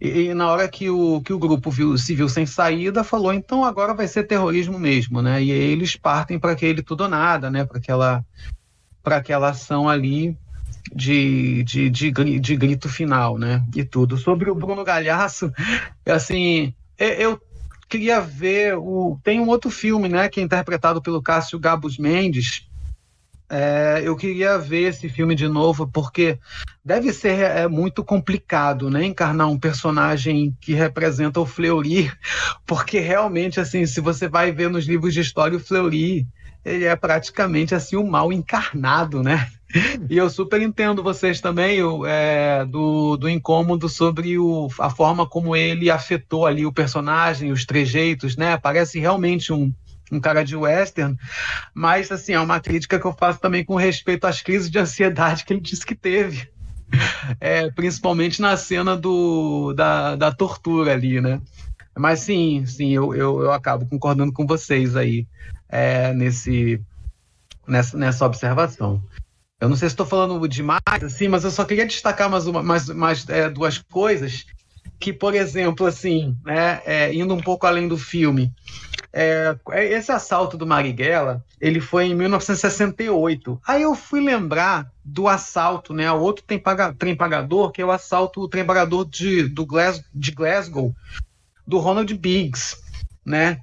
e, na hora que o, que o grupo viu, se viu sem saída, falou, então agora vai ser terrorismo mesmo, né? E aí eles partem para aquele tudo ou nada, né? Para aquela, aquela ação ali de, de, de, de, grito final, né? E tudo. Sobre o Bruno Galhaço, assim, eu queria ver o tem um outro filme né que é interpretado pelo Cássio Gabus Mendes. É, eu queria ver esse filme de novo porque deve ser é, muito complicado né encarnar um personagem que representa o Fleury porque realmente assim se você vai ver nos livros de história o Fleury ele é praticamente assim o um mal encarnado né e eu super entendo vocês também é, do, do incômodo sobre o, a forma como ele afetou ali o personagem, os trejeitos, né? Parece realmente um, um cara de western, mas assim, é uma crítica que eu faço também com respeito às crises de ansiedade que ele disse que teve. É, principalmente na cena do, da, da tortura ali, né? Mas sim, sim, eu, eu, eu acabo concordando com vocês aí é, nesse, nessa, nessa observação. Eu não sei se estou falando demais, assim, mas eu só queria destacar mais, uma, mais, mais é, duas coisas que, por exemplo, assim, né, é, indo um pouco além do filme, é, esse assalto do Marighella, ele foi em 1968. Aí eu fui lembrar do assalto, né, ao outro trem pagador, que é o assalto, o trem pagador de, do Glas, de Glasgow, do Ronald Biggs, né?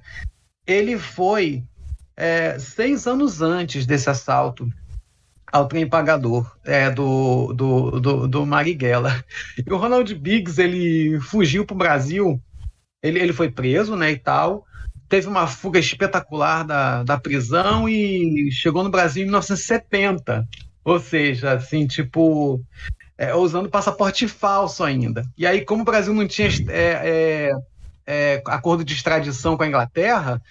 Ele foi é, seis anos antes desse assalto ao trem pagador é, do, do, do, do Marighella. E o Ronald Biggs, ele fugiu para o Brasil, ele, ele foi preso, né, e tal, teve uma fuga espetacular da, da prisão e chegou no Brasil em 1970. Ou seja, assim, tipo, é, usando passaporte falso ainda. E aí, como o Brasil não tinha é, é, é acordo de extradição com a Inglaterra,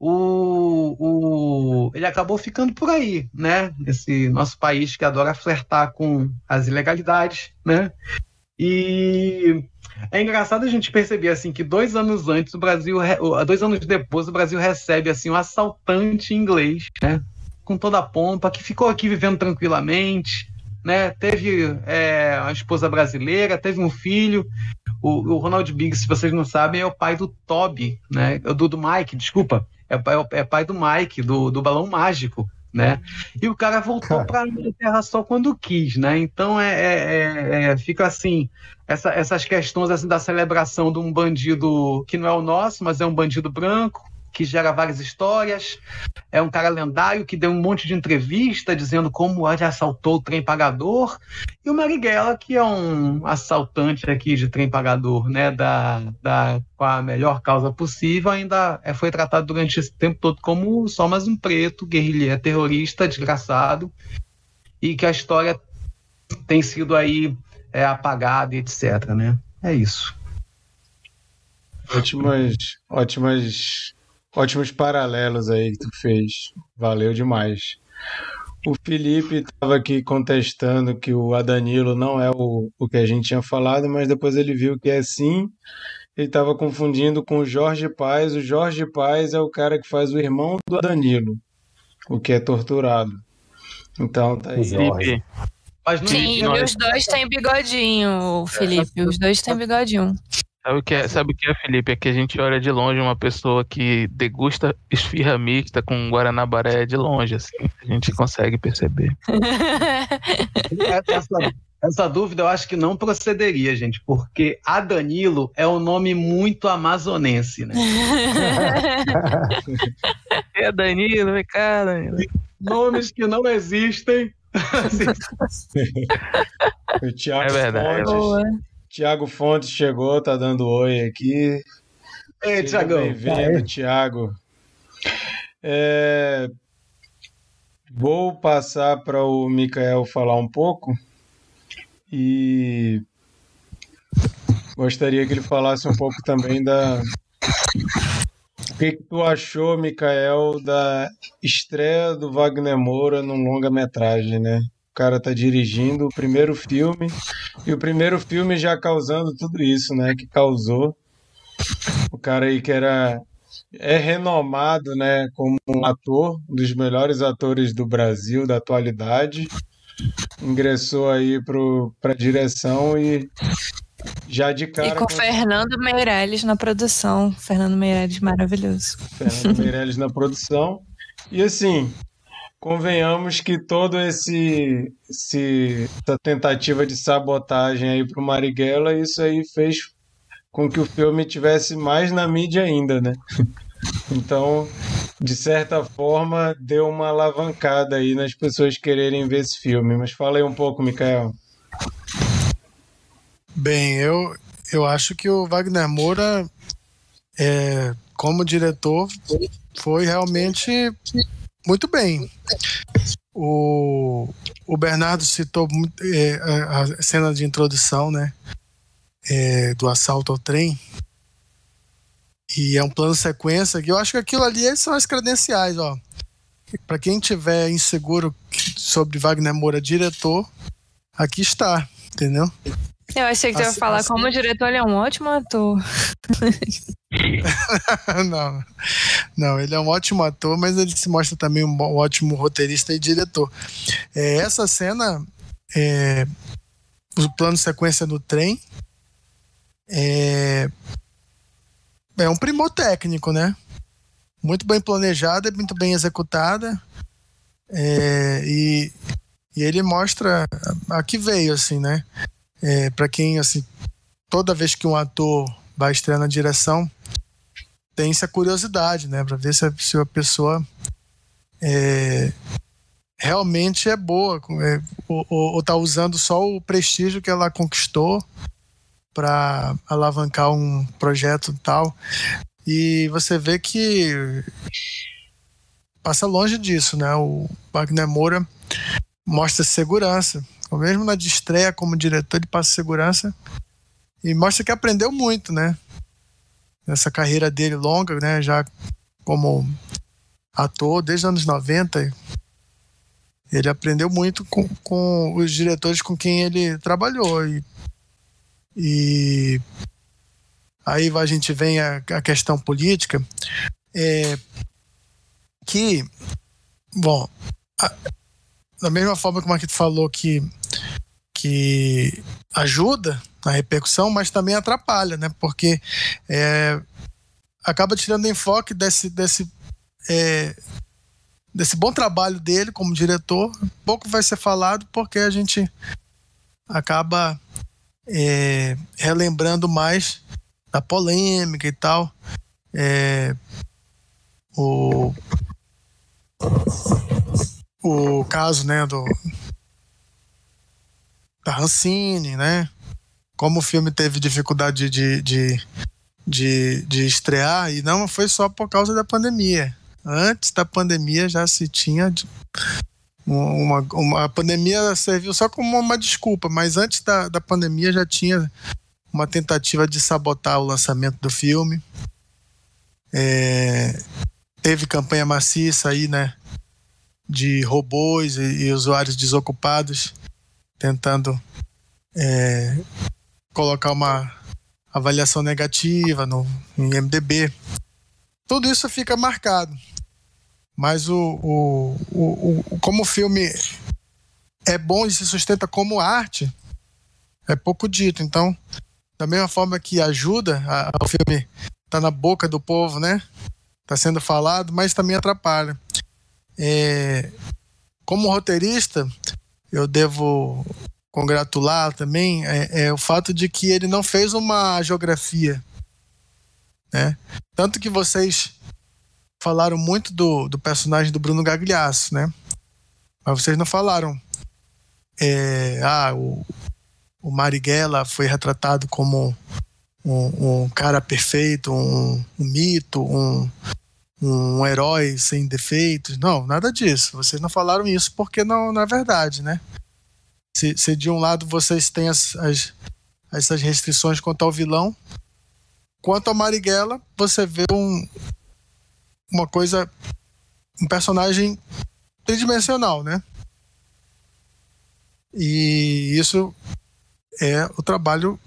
o, o, ele acabou ficando por aí, né? Esse nosso país que adora flertar com as ilegalidades, né? E é engraçado a gente perceber assim que dois anos antes o Brasil, dois anos depois o Brasil recebe assim um assaltante inglês, né? Com toda a pompa que ficou aqui vivendo tranquilamente, né? Teve é, uma esposa brasileira, teve um filho. O, o Ronald Biggs, se vocês não sabem, é o pai do Toby, né? Do, do Mike, desculpa é, é, pai do Mike, do, do Balão Mágico, né? E o cara voltou para a Inglaterra só quando quis, né? Então é, é, é, é, fica assim essa, essas questões assim, da celebração de um bandido que não é o nosso, mas é um bandido branco, que gera várias histórias. É um cara lendário que deu um monte de entrevista dizendo como ele assaltou o trem pagador. E o Marighella, que é um assaltante aqui de trem pagador, né, da, da, com a melhor causa possível, ainda é, foi tratado durante esse tempo todo como só mais um preto, guerrilheiro, terrorista, desgraçado, e que a história tem sido aí é, apagada e etc, né? É isso.
Ótimas, ótimas ótimos paralelos aí que tu fez. Valeu demais. O Felipe estava aqui contestando que o Adanilo não é o, o que a gente tinha falado, mas depois ele viu que é sim. Ele estava confundindo com o Jorge Paz. O Jorge Paz é o cara que faz o irmão do Adanilo, o que é torturado. Então tá aí.
Felipe. Sim, e os dois têm bigodinho, Felipe. Os dois têm bigodinho.
Sabe o que é, sabe o que é, Felipe? É que a gente olha de longe uma pessoa que degusta esfirra mista com Guaranabaré de longe, assim. A gente consegue perceber.
essa, essa dúvida eu acho que não procederia, gente, porque a Danilo é um nome muito amazonense, né?
é Danilo, vem cá, Danilo.
Nomes que não existem.
o Thiago é verdade. Fontes, Tiago Fontes chegou, tá dando oi aqui.
Ei, Tiagão.
Bem-vindo, Tiago. É... Vou passar para o Mikael falar um pouco e gostaria que ele falasse um pouco também da. O que, que tu achou, Mikael, da estreia do Wagner Moura num longa-metragem, né? Cara tá dirigindo o primeiro filme e o primeiro filme já causando tudo isso, né? Que causou o cara aí que era é renomado, né? Como um ator, um dos melhores atores do Brasil da atualidade, ingressou aí para direção e já de cara.
E com, com Fernando Meirelles na produção. Fernando Meirelles maravilhoso.
Fernando Meirelles na produção. E assim, convenhamos que todo esse, esse essa tentativa de sabotagem aí pro Marighella, isso aí fez com que o filme tivesse mais na mídia ainda, né? Então, de certa forma, deu uma alavancada aí nas pessoas quererem ver esse filme. Mas fala aí um pouco, Mikael.
Bem, eu, eu acho que o Wagner Moura, é, como diretor, foi realmente muito bem. O, o Bernardo citou é, a, cena de introdução, né? É, do assalto ao trem. E é um plano sequência que eu acho que aquilo ali são as credenciais, ó. Para quem tiver inseguro sobre Wagner Moura, diretor, aqui está, entendeu?
Eu achei que você ia falar assim... como diretor, ele é um ótimo ator.
não, não, ele é um ótimo ator, mas ele se mostra também um ótimo roteirista e diretor. É, essa cena, é, o plano sequência no trem, é, é um primor técnico, né? muito bem planejada, muito bem executada. É, e, e ele mostra a que veio, assim, né? É, para quem, assim, toda vez que um ator vai estrear na direção, tem essa curiosidade, né? Para ver se a, se a pessoa é, realmente é boa, é, ou, ou, ou tá usando só o prestígio que ela conquistou para alavancar um projeto tal. E você vê que passa longe disso, né? O Wagner Moura mostra segurança. Mesmo na de estreia como diretor, ele passa segurança e mostra que aprendeu muito, né? Nessa carreira dele longa, né? Já como ator desde os anos 90. Ele aprendeu muito com, com os diretores com quem ele trabalhou. E e aí a gente vem a, a questão política, é, que, bom, a, da mesma forma que o Marquito falou que, que ajuda na repercussão, mas também atrapalha, né? Porque é, acaba tirando enfoque desse, desse, é, desse bom trabalho dele como diretor. Pouco vai ser falado porque a gente acaba é, relembrando mais da polêmica e tal. É, o, o caso né, do, Rancine, né? Como o filme teve dificuldade de, de, de, de estrear, e não foi só por causa da pandemia. Antes da pandemia já se tinha uma, uma, a pandemia serviu só como uma desculpa, mas antes da, da pandemia já tinha uma tentativa de sabotar o lançamento do filme. É, teve campanha maciça aí, né? De robôs e, e usuários desocupados tentando é, colocar uma avaliação negativa no MDB. Tudo isso fica marcado. Mas o, o, o, o, como o filme é bom e se sustenta como arte, é pouco dito. Então, da mesma forma que ajuda o filme tá na boca do povo, né? Tá sendo falado, mas também atrapalha. É, como roteirista, eu devo congratular também é, é, o fato de que ele não fez uma geografia, né? Tanto que vocês falaram muito do, do personagem do Bruno Gagliasso, né? Mas vocês não falaram. É, ah, o, o Marighella foi retratado como um, um cara perfeito, um, um mito, um, um herói sem defeitos. Não, nada disso. Vocês não falaram isso porque não, não é verdade, né? Se, se de um lado vocês têm as, as, essas restrições quanto ao vilão, quanto ao Marighella, você vê um, uma coisa, um personagem tridimensional, né? E isso é o trabalho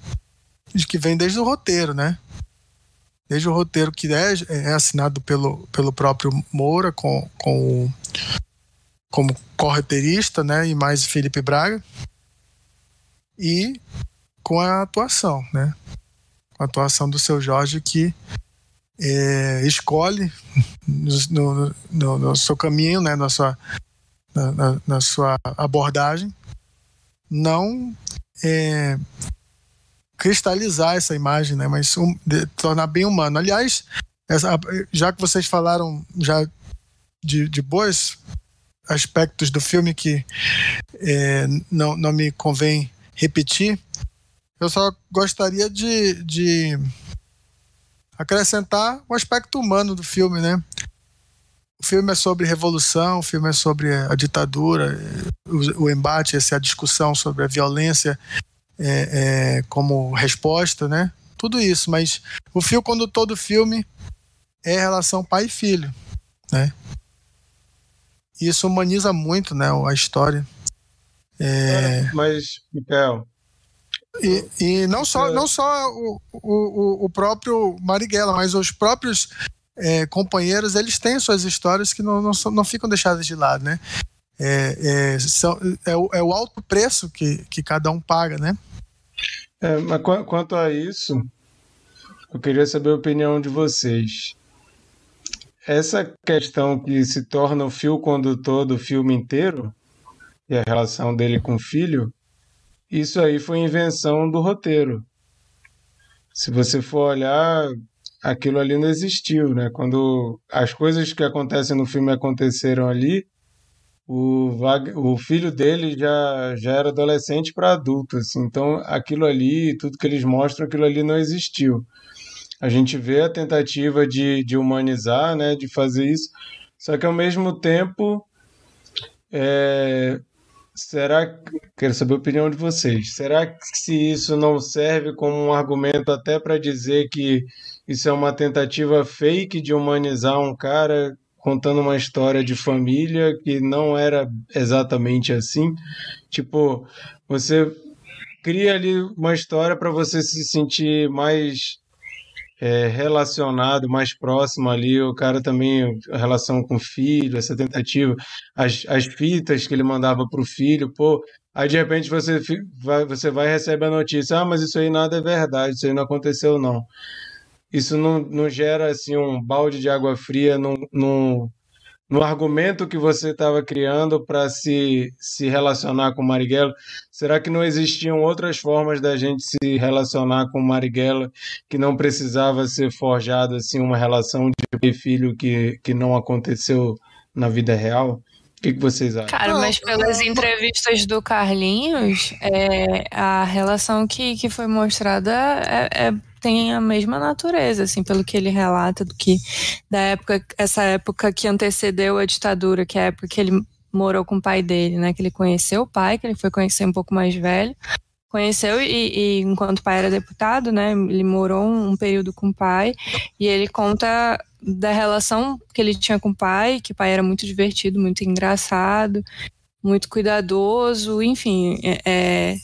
de que vem desde o roteiro, né? Desde o roteiro que é, é assinado pelo, pelo próprio Moura com, com como correteirista, né? E mais Felipe Braga. E com a atuação, né? Com a atuação do seu Jorge que é, escolhe no, no, no, seu caminho, né, na, sua, na, na sua abordagem, não é, cristalizar essa imagem, né, mas um, de, tornar bem humano. Aliás, essa, já que vocês falaram já de, de boas aspectos do filme que é, não, não me convém repetir, eu só gostaria de, de acrescentar o aspecto humano do filme, né? O filme é sobre revolução, o filme é sobre a ditadura, o, o embate, essa discussão sobre a violência é, é, como resposta, né? Tudo isso, mas o fio condutor do filme é a relação pai e filho, né? Isso humaniza muito, né, a história.
É... Mas, Miguel,
e, e não só, é. não só o, o, o próprio Marighella, mas os próprios é, companheiros, eles têm suas histórias que não, não, não ficam deixadas de lado, né? É, é, são, é, o, é o alto preço que, que cada um paga, né?
É, mas quanto a isso, eu queria saber a opinião de vocês. essa questão que se torna o fio condutor do filme inteiro, e a relação dele com o filho, isso aí foi invenção do roteiro. Se você for olhar, aquilo ali não existiu, né? Quando as coisas que acontecem no filme aconteceram ali, o, o filho dele já, já era adolescente para adulto, assim, então aquilo ali, tudo que eles mostram, aquilo ali não existiu. A gente vê a tentativa de, de humanizar, né, de fazer isso, só que ao mesmo tempo, é, será quero saber a opinião de vocês. Será que se isso não serve como um argumento até para dizer que isso é uma tentativa fake de humanizar um cara contando uma história de família que não era exatamente assim. Tipo, você cria ali uma história para você se sentir mais é, relacionado, mais próximo ali. O cara também, a relação com o filho, essa tentativa, as, as fitas que ele mandava para o filho, pô. Aí de repente você vai, você vai e recebe a notícia: ah, mas isso aí nada é verdade, isso aí não aconteceu não isso não, não gera assim um balde de água fria no, no, no argumento que você estava criando para se, se relacionar com Marighella? Será que não existiam outras formas da gente se relacionar com Marighella que não precisava ser forjado assim uma relação de pai filho que, que não aconteceu na vida real? O que, que, vocês acham?
Cara, mas pelas entrevistas do Carlinhos, é, a relação que, que foi mostrada é, é tem a mesma natureza, assim, pelo que ele relata do que da época, essa época que antecedeu a ditadura, que é a época que ele morou com o pai dele, né? Que ele conheceu o pai, que ele foi conhecer um pouco mais velho. Conheceu e, e enquanto o pai era deputado, né? Ele morou um, um período com o pai e ele conta da relação que ele tinha com o pai, que o pai era muito divertido, muito engraçado, muito cuidadoso, enfim, é, é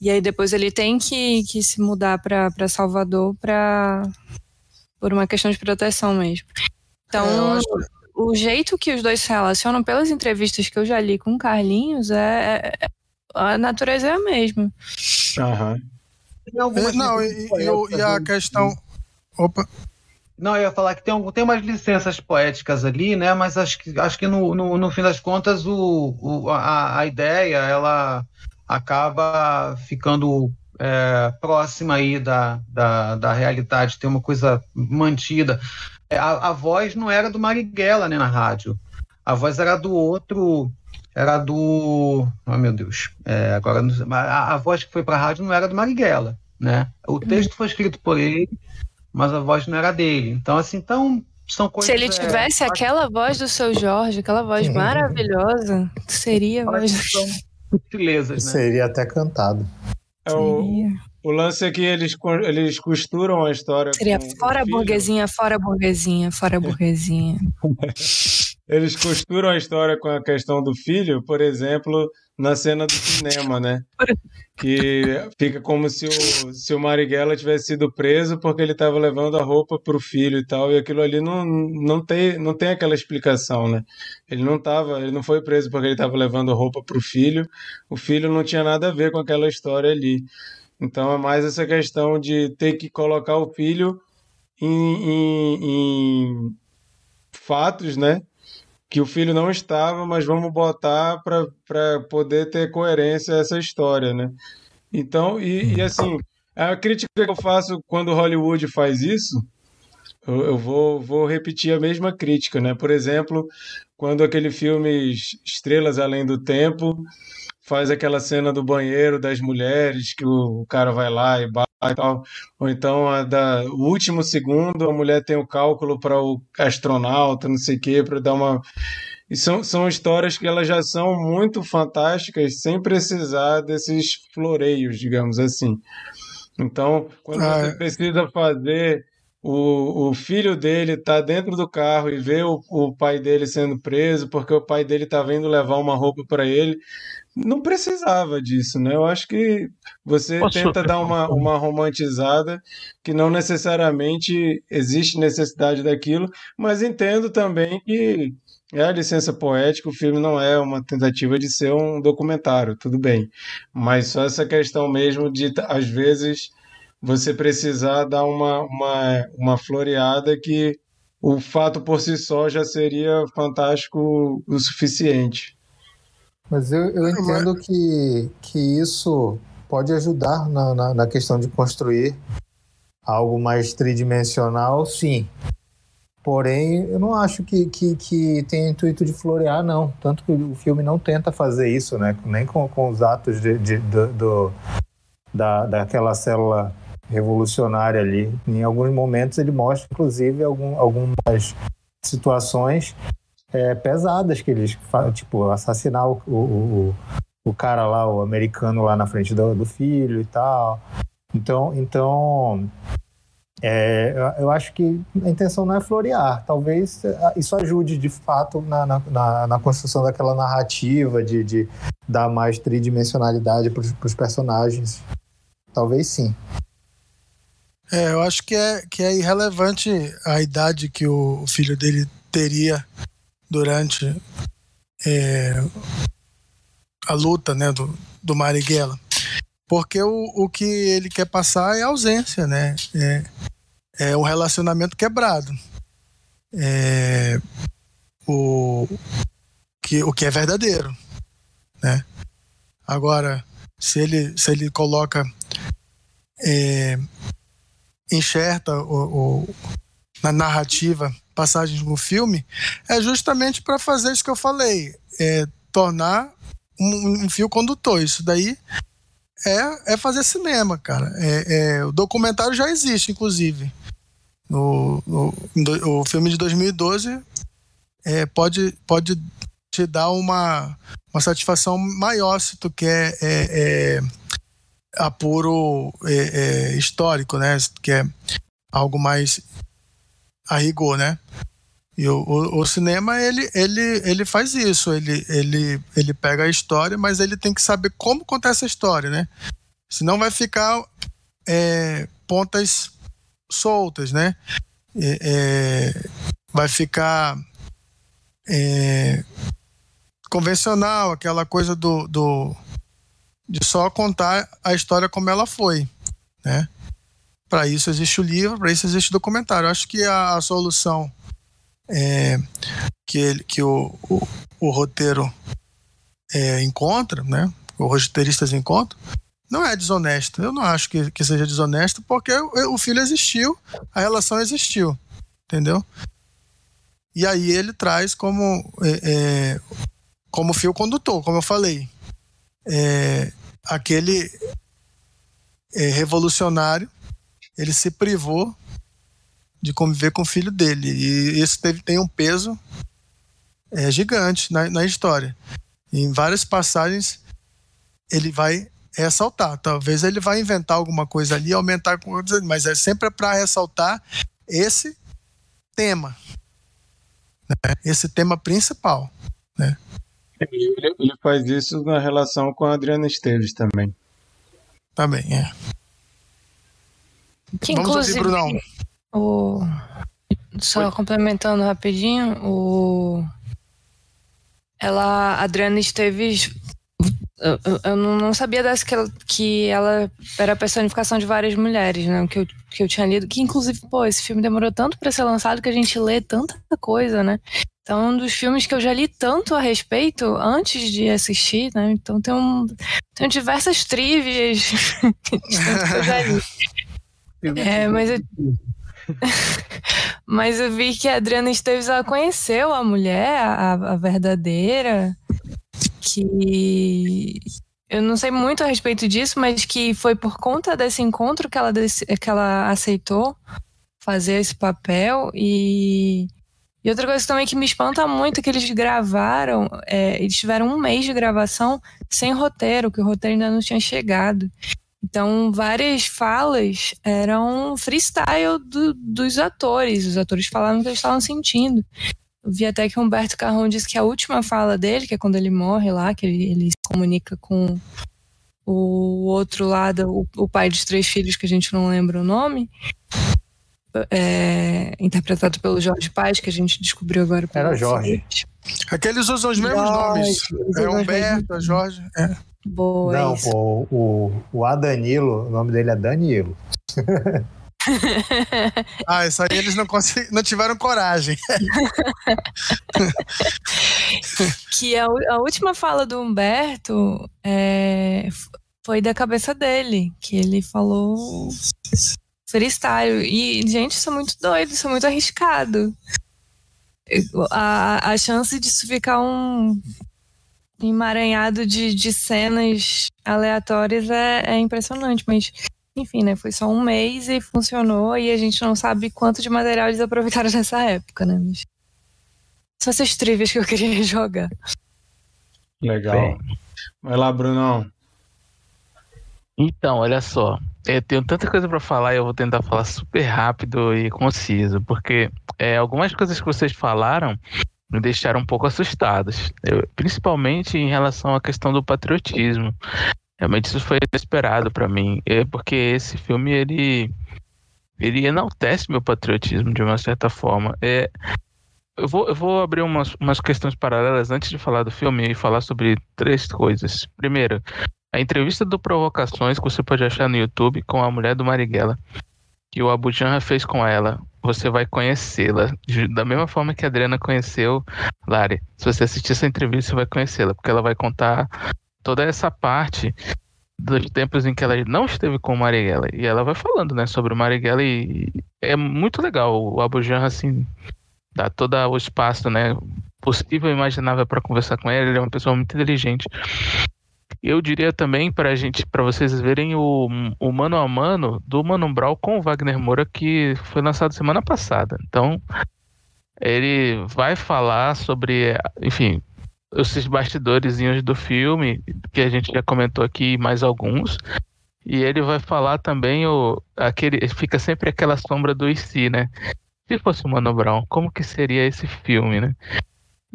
e aí depois ele tem que, que se mudar para Salvador pra, por uma questão de proteção mesmo. Então, é, o jeito que os dois se relacionam, pelas entrevistas que eu já li com o Carlinhos, é, é a natureza é a mesma.
Aham.
É, não, e, e, e, a questão. Opa.
Não, eu ia falar que tem, tem umas licenças poéticas ali, né? Mas acho que, acho que no, no, no fim das contas o, o a, a ideia ela acaba ficando é, próxima aí da, da, da realidade, tem uma coisa mantida. É, a, a voz não era do Marighella né, na rádio, a voz era do outro, era do. Oh, meu Deus. É, agora a, a, voz que foi para a rádio não era do Marighella. Né? O uhum. texto foi escrito por ele, mas a voz não era dele. Então, assim, então, são coisas.
Se ele é, tivesse é, aquela voz do seu Jorge, aquela voz maravilhosa, seria a voz do
sutilezas,
né? Seria até cantado.
É o, o lance é que eles, eles costuram a história.
Seria fora burguesinha, fora burguesinha, fora burguesinha.
eles costuram a história com a questão do filho, por exemplo, na cena do cinema, né? Que fica como se o, se o Marighella tivesse sido preso porque ele estava levando a roupa para o filho e tal, e aquilo ali não, não, tem, não tem aquela explicação, né? Ele não tava, ele não foi preso porque ele estava levando a roupa para o filho, o filho não tinha nada a ver com aquela história ali. Então é mais essa questão de ter que colocar o filho em, em, em fatos, né? Que o filho não estava, mas vamos botar para poder ter coerência essa história, né? Então, e, e, assim, a crítica que eu faço quando Hollywood faz isso, eu, eu, vou, vou repetir a mesma crítica, né? Por exemplo, quando aquele filme Estrelas Além do Tempo faz aquela cena do banheiro das mulheres, que o, o cara vai lá e bate e tal. Ou então a da, o último segundo, a mulher tem o cálculo para o astronauta, não sei o quê, para dar uma. E são, são histórias que elas já são muito fantásticas sem precisar desses floreios, digamos assim. Então, quando ah, você é. precisa fazer o, o filho dele tá dentro do carro e vê o, o pai dele sendo preso porque o pai dele tá vindo levar uma roupa para ele não precisava disso, né? Eu acho que você Posso... tenta dar uma, uma romantizada que não necessariamente existe necessidade daquilo, mas entendo também que é a licença poética, o filme não é uma tentativa de ser um documentário, tudo bem. Mas só essa questão mesmo de, às vezes, você precisar dar uma, uma, uma floreada que o fato por si só já seria fantástico o suficiente.
Mas eu, eu entendo que, que isso pode ajudar na, na, na questão de construir algo mais tridimensional, sim. Porém, eu não acho que, que, que tem intuito de florear, não. Tanto que o filme não tenta fazer isso, né? Nem com, com os atos de, de do, do, da, daquela célula revolucionária ali. Em alguns momentos ele mostra, inclusive, algum, algumas situações é, pesadas que eles tipo assassinar o, o, o, cara lá, o americano lá na frente do, do filho e tal. Então, então é, eu, acho que a intenção não é florear. Talvez é, isso ajude de fato na, na, na construção daquela narrativa, de, de dar mais tridimensionalidade para os personagens. Talvez sim.
É, eu acho que é, que é irrelevante a idade que o filho dele teria durante é, a luta né, do, do Marighella. Porque o, o que ele quer passar é ausência, né? É, é um relacionamento quebrado. É, o, que, o que é verdadeiro, né? Agora, se ele, se ele coloca é, enxerta o, o, na narrativa passagens no filme é justamente para fazer isso que eu falei, é, tornar um, um, fio condutor. Isso daí é, é fazer cinema, cara. É, é o documentário já existe, inclusive. No, no, no o filme de 2012 é, pode, pode te dar uma, uma satisfação maior se tu quer é, é, apuro é, é, histórico, né? Que é algo mais a rigor, né? E o, o, o, cinema ele, ele, ele faz isso, ele, ele, ele pega a história, mas ele tem que saber como contar essa história, né? Senão vai ficar é, pontas soltas, né? É, é vai ficar é, convencional, aquela coisa do, do de só contar a história como ela foi, né? Para isso existe o livro, para isso existe o documentário. Eu acho que a, a solução é, que, ele, que o, o, o roteiro é, encontra, né? Os roteiristas encontram, não é desonesto. Eu não acho que, que seja desonesto, porque o, o filho existiu, a relação existiu, entendeu? E aí ele traz como, é, é como fio condutor, como eu falei. É, aquele é, revolucionário ele se privou de conviver com o filho dele e isso teve, tem um peso é, gigante na, na história. em várias passagens ele vai ressaltar. Talvez ele vai inventar alguma coisa ali, aumentar, mas é sempre para ressaltar esse tema, né? esse tema principal, né?
Ele, ele faz isso na relação com a Adriana Esteves também.
Também, é.
Que, Vamos ouvir, Brunão. O... Só Oi. complementando rapidinho, o... Ela, a Adriana Esteves eu, eu, não sabia dessa que ela, que ela era a personificação de várias mulheres, né? Que eu, que eu tinha lido. Que, inclusive, pô, esse filme demorou tanto para ser lançado que a gente lê tanta coisa, né? Então, é um dos filmes que eu já li tanto a respeito antes de assistir, né? Então, tem, um, tem diversas trivias que eu já li. É, mas eu, mas eu vi que a Adriana Esteves ela conheceu a mulher, a, a verdadeira, que eu não sei muito a respeito disso, mas que foi por conta desse encontro que ela, que ela aceitou fazer esse papel e e outra coisa também que me espanta muito é que eles gravaram, é, eles tiveram um mês de gravação sem roteiro, que o roteiro ainda não tinha chegado. Então, várias falas eram freestyle do, dos atores. Os atores falavam o que eles estavam sentindo. Eu vi até que Humberto Carrão disse que a última fala dele, que é quando ele morre lá, que ele, ele se comunica com o outro lado, o, o pai dos três filhos, que a gente não lembra o nome, é, interpretado pelo Jorge Paz, que a gente descobriu agora.
Era Jorge.
Aqueles usam os mesmos Jorge, nomes. É Humberto, é Jorge. É.
Boa, Não, pô, o, o Adanilo, o nome dele é Danilo.
ah, isso aí eles não, não tiveram coragem.
que a, a, última fala do Humberto é, foi da cabeça dele, que ele falou freestyle. E, gente, isso é muito doido, isso é muito arriscado. A, a chance disso ficar um emaranhado de, de cenas aleatórias é, é impressionante, mas enfim, né? Foi só um mês e funcionou e a gente não sabe quanto de material eles aproveitaram nessa época, né? Mas... São essas trivias que eu queria jogar.
Legal. Bem. Vai lá, Brunão.
Então, olha só. Eu tenho tanta coisa para falar e eu vou tentar falar super rápido e conciso, porque é, algumas coisas que vocês falaram me deixaram um pouco assustados, eu, principalmente em relação à questão do patriotismo. Realmente isso foi inesperado para mim, é porque esse filme ele ele enaltece meu patriotismo de uma certa forma. É, eu vou, eu vou abrir umas, umas questões paralelas antes de falar do filme e falar sobre três coisas. Primeiro, a entrevista do Provocações que você pode achar no YouTube com a mulher do Marighella, que o Abu Janra fez com ela. Você vai conhecê-la da mesma forma que a Adriana conheceu Lari. Se você assistir essa entrevista, você vai conhecê-la, porque ela vai contar toda essa parte dos tempos em que ela não esteve com o Marighella. E ela vai falando, né, sobre o Marighella e é muito legal. O Abu Janra, assim, dá todo o espaço, né, possível e imaginável para conversar com ele. Ele é uma pessoa muito inteligente. Eu diria também para gente, para vocês verem o, o mano a mano do Mano Brown com o Wagner Moura que foi lançado semana passada. Então, ele vai falar sobre, enfim, esses bastidores do filme que a gente já comentou aqui, mais alguns. E ele vai falar também o aquele fica sempre aquela sombra do IC, né? Se fosse o Mano Brown, como que seria esse filme, né?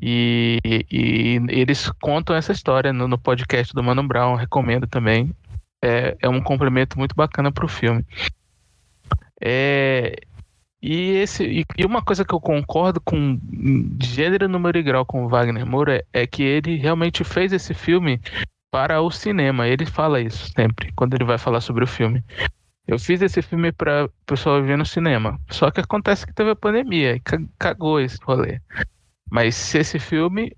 E, e, eles contam essa história no, no, podcast do Mano Brown, recomendo também. É, é um complemento muito bacana para o filme. É, e, esse, e, e, uma coisa que eu concordo com gênero, número e grau com Wagner Moura é, é que ele realmente fez esse filme para o cinema. Ele fala isso sempre, quando ele vai falar sobre o filme. Eu fiz esse filme para o pessoal ver no cinema. Só que acontece que teve a pandemia e cagou esse rolê. Mas se esse filme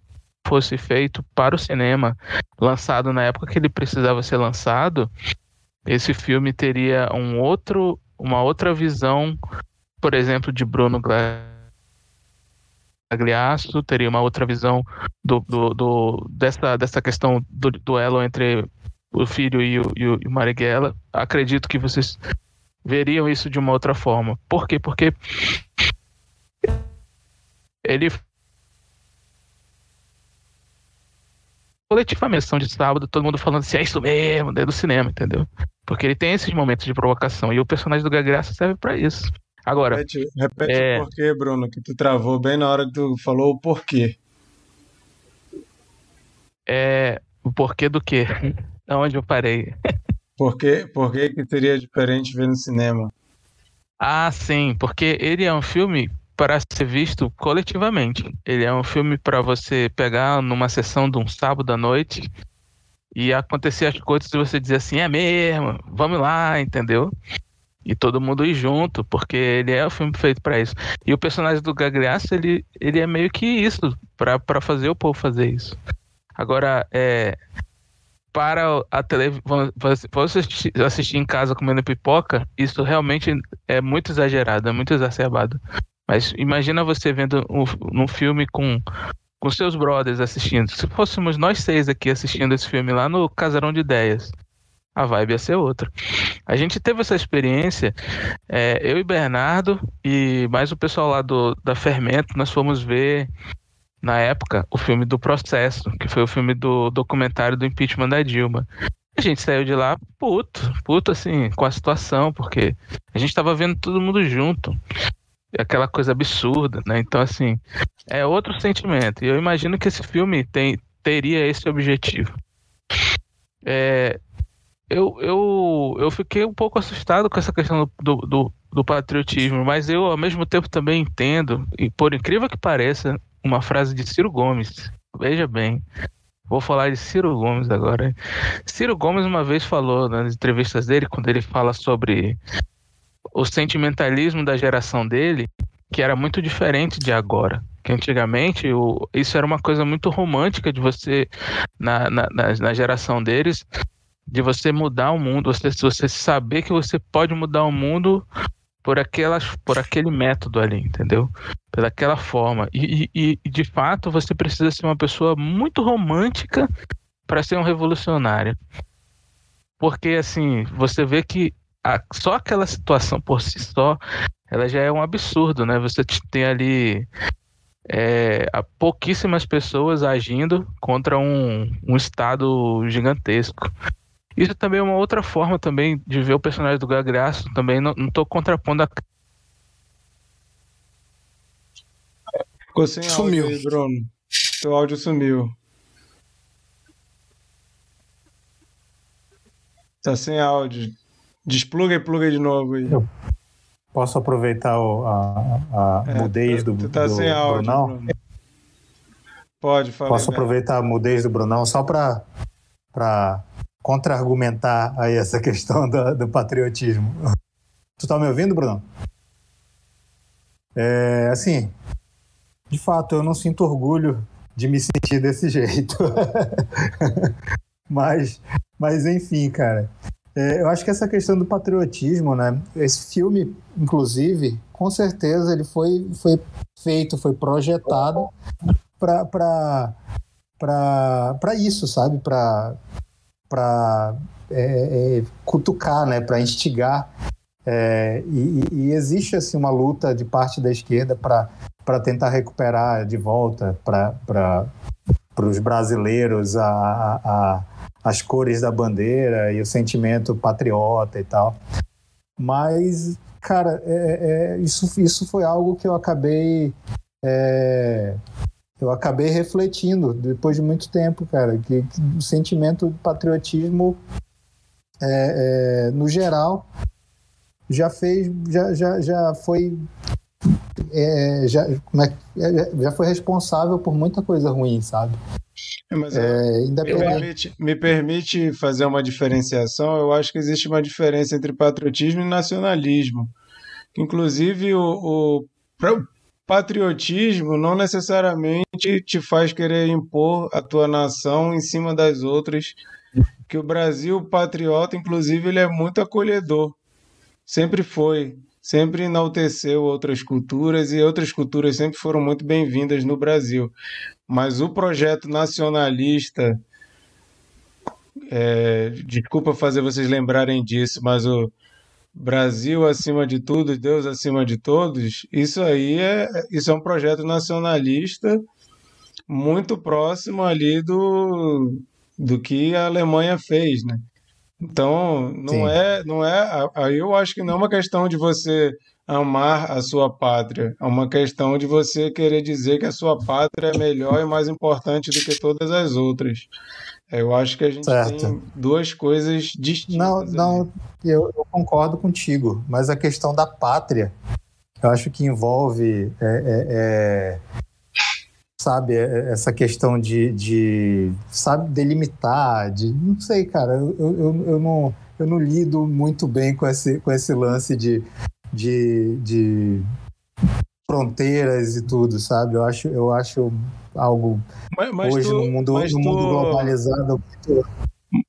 fosse feito para o cinema, lançado na época que ele precisava ser lançado, esse filme teria um outro, uma outra visão, por exemplo, de Bruno Gagliasso, teria uma outra visão do, do, do dessa, dessa questão do duelo entre o filho e o, e o, Marighella. Acredito que vocês veriam isso de uma outra forma. Por quê? Porque ele coletivamente, são de sábado, todo mundo falando assim, é isso mesmo, dentro do cinema, entendeu? Porque ele tem esses momentos de provocação e o personagem do Gagraça serve para isso. Agora.
Repete, repete é... o porquê, Bruno, que tu travou bem na hora que tu falou o porquê.
É. O porquê do quê? Aonde eu parei?
Por que, por que, que seria diferente ver no cinema?
Ah, sim, porque ele é um filme para ser visto coletivamente. Ele é um filme para você pegar numa sessão de um sábado à noite e acontecer as coisas e você dizer assim, é mesmo, vamos lá, entendeu? E todo mundo ir junto, porque ele é o filme feito para isso. E o personagem do Gagliasso, ele, ele é meio que isso, para fazer o povo fazer isso. Agora, é, para a televisão, você assistir, assistir em casa comendo pipoca, isso realmente é muito exagerado, é muito exacerbado. Mas imagina você vendo um, um filme com, com seus brothers assistindo. Se fôssemos nós seis aqui assistindo esse filme lá no Casarão de Ideias, a vibe ia ser outra. A gente teve essa experiência, é, eu e Bernardo, e mais o pessoal lá do, da Fermento, nós fomos ver, na época, o filme do Processo, que foi o filme do documentário do impeachment da Dilma. A gente saiu de lá puto, puto assim, com a situação, porque a gente tava vendo todo mundo junto aquela coisa absurda, né? Então, assim, é outro sentimento. E eu imagino que esse filme tem, teria esse objetivo. É, eu, eu, eu fiquei um pouco assustado com essa questão do, do, do, patriotismo, mas eu, ao mesmo tempo, também entendo, e por incrível que pareça, uma frase de Ciro Gomes. Veja bem, Vou falar de Ciro Gomes agora. Ciro Gomes uma vez falou nas entrevistas dele, quando ele fala sobre o sentimentalismo da geração dele, que era muito diferente de agora. Que antigamente o, isso era uma coisa muito romântica de você, na, na, na geração deles, de você mudar o mundo, você, você saber que você pode mudar o mundo por, aquelas, por aquele método ali, entendeu? Pelaquela forma. E, e, e de fato você precisa ser uma pessoa muito romântica para ser um revolucionário. Porque assim, você vê que a, só aquela situação por si só, ela já é um absurdo, né? Você tem ali é, pouquíssimas pessoas agindo contra um, um Estado gigantesco. Isso também é uma outra forma também de ver o personagem do Gagraço. Também não, não tô contrapondo a.
Ficou sem sumiu. áudio aí, Bruno. Seu áudio sumiu. Tá sem áudio. Despluga e pluga de novo aí. Eu
posso aproveitar o, a, a é, mudez do,
tu tá
do
sem áudio, Brunão? Bruno. Pode falar.
Posso aproveitar a mudez do Brunão só para contra-argumentar aí essa questão do, do patriotismo. Tu tá me ouvindo, Bruno? É, assim, de fato, eu não sinto orgulho de me sentir desse jeito. mas, mas, enfim, cara. É, eu acho que essa questão do patriotismo, né? Esse filme, inclusive, com certeza ele foi, foi feito, foi projetado para isso, sabe? Para para é, é, cutucar, né, para instigar. É, e, e, existe assim uma luta de parte da esquerda para tentar recuperar de volta para os brasileiros a, a, as cores da bandeira e o sentimento patriota e tal. Mas, cara, é, é, isso, isso foi algo que eu acabei é, eu acabei refletindo depois de muito tempo, cara, que, que o sentimento de patriotismo, é, é, no geral, já fez, já, já, já foi, é, já, é, já foi responsável por muita coisa ruim, sabe?
É, mas, é, me, permite, me permite fazer uma diferenciação. Eu acho que existe uma diferença entre patriotismo e nacionalismo. Inclusive, o, o patriotismo não necessariamente te faz querer impor a tua nação em cima das outras. Que o Brasil patriota, inclusive, ele é muito acolhedor. Sempre foi, sempre enalteceu outras culturas e outras culturas sempre foram muito bem-vindas no Brasil. Mas o projeto nacionalista, é, desculpa fazer vocês lembrarem disso, mas o Brasil acima de tudo, Deus acima de todos, isso aí é, isso é um projeto nacionalista muito próximo ali do, do que a Alemanha fez, né? Então, não Sim. é, não é, aí eu acho que não é uma questão de você amar a sua pátria, é uma questão de você querer dizer que a sua pátria é melhor e mais importante do que todas as outras. Eu acho que a gente certo. tem duas coisas distintas.
Não, não, eu, eu, concordo contigo, mas a questão da pátria, eu acho que envolve, é, é, é, sabe, é, essa questão de, de, sabe, delimitar, de, não sei, cara, eu, eu, eu, não, eu não lido muito bem com esse, com esse lance de, de, de fronteiras e tudo, sabe? Eu acho, eu acho algo mas, mas hoje tu, no mundo, no tu... mundo globalizado.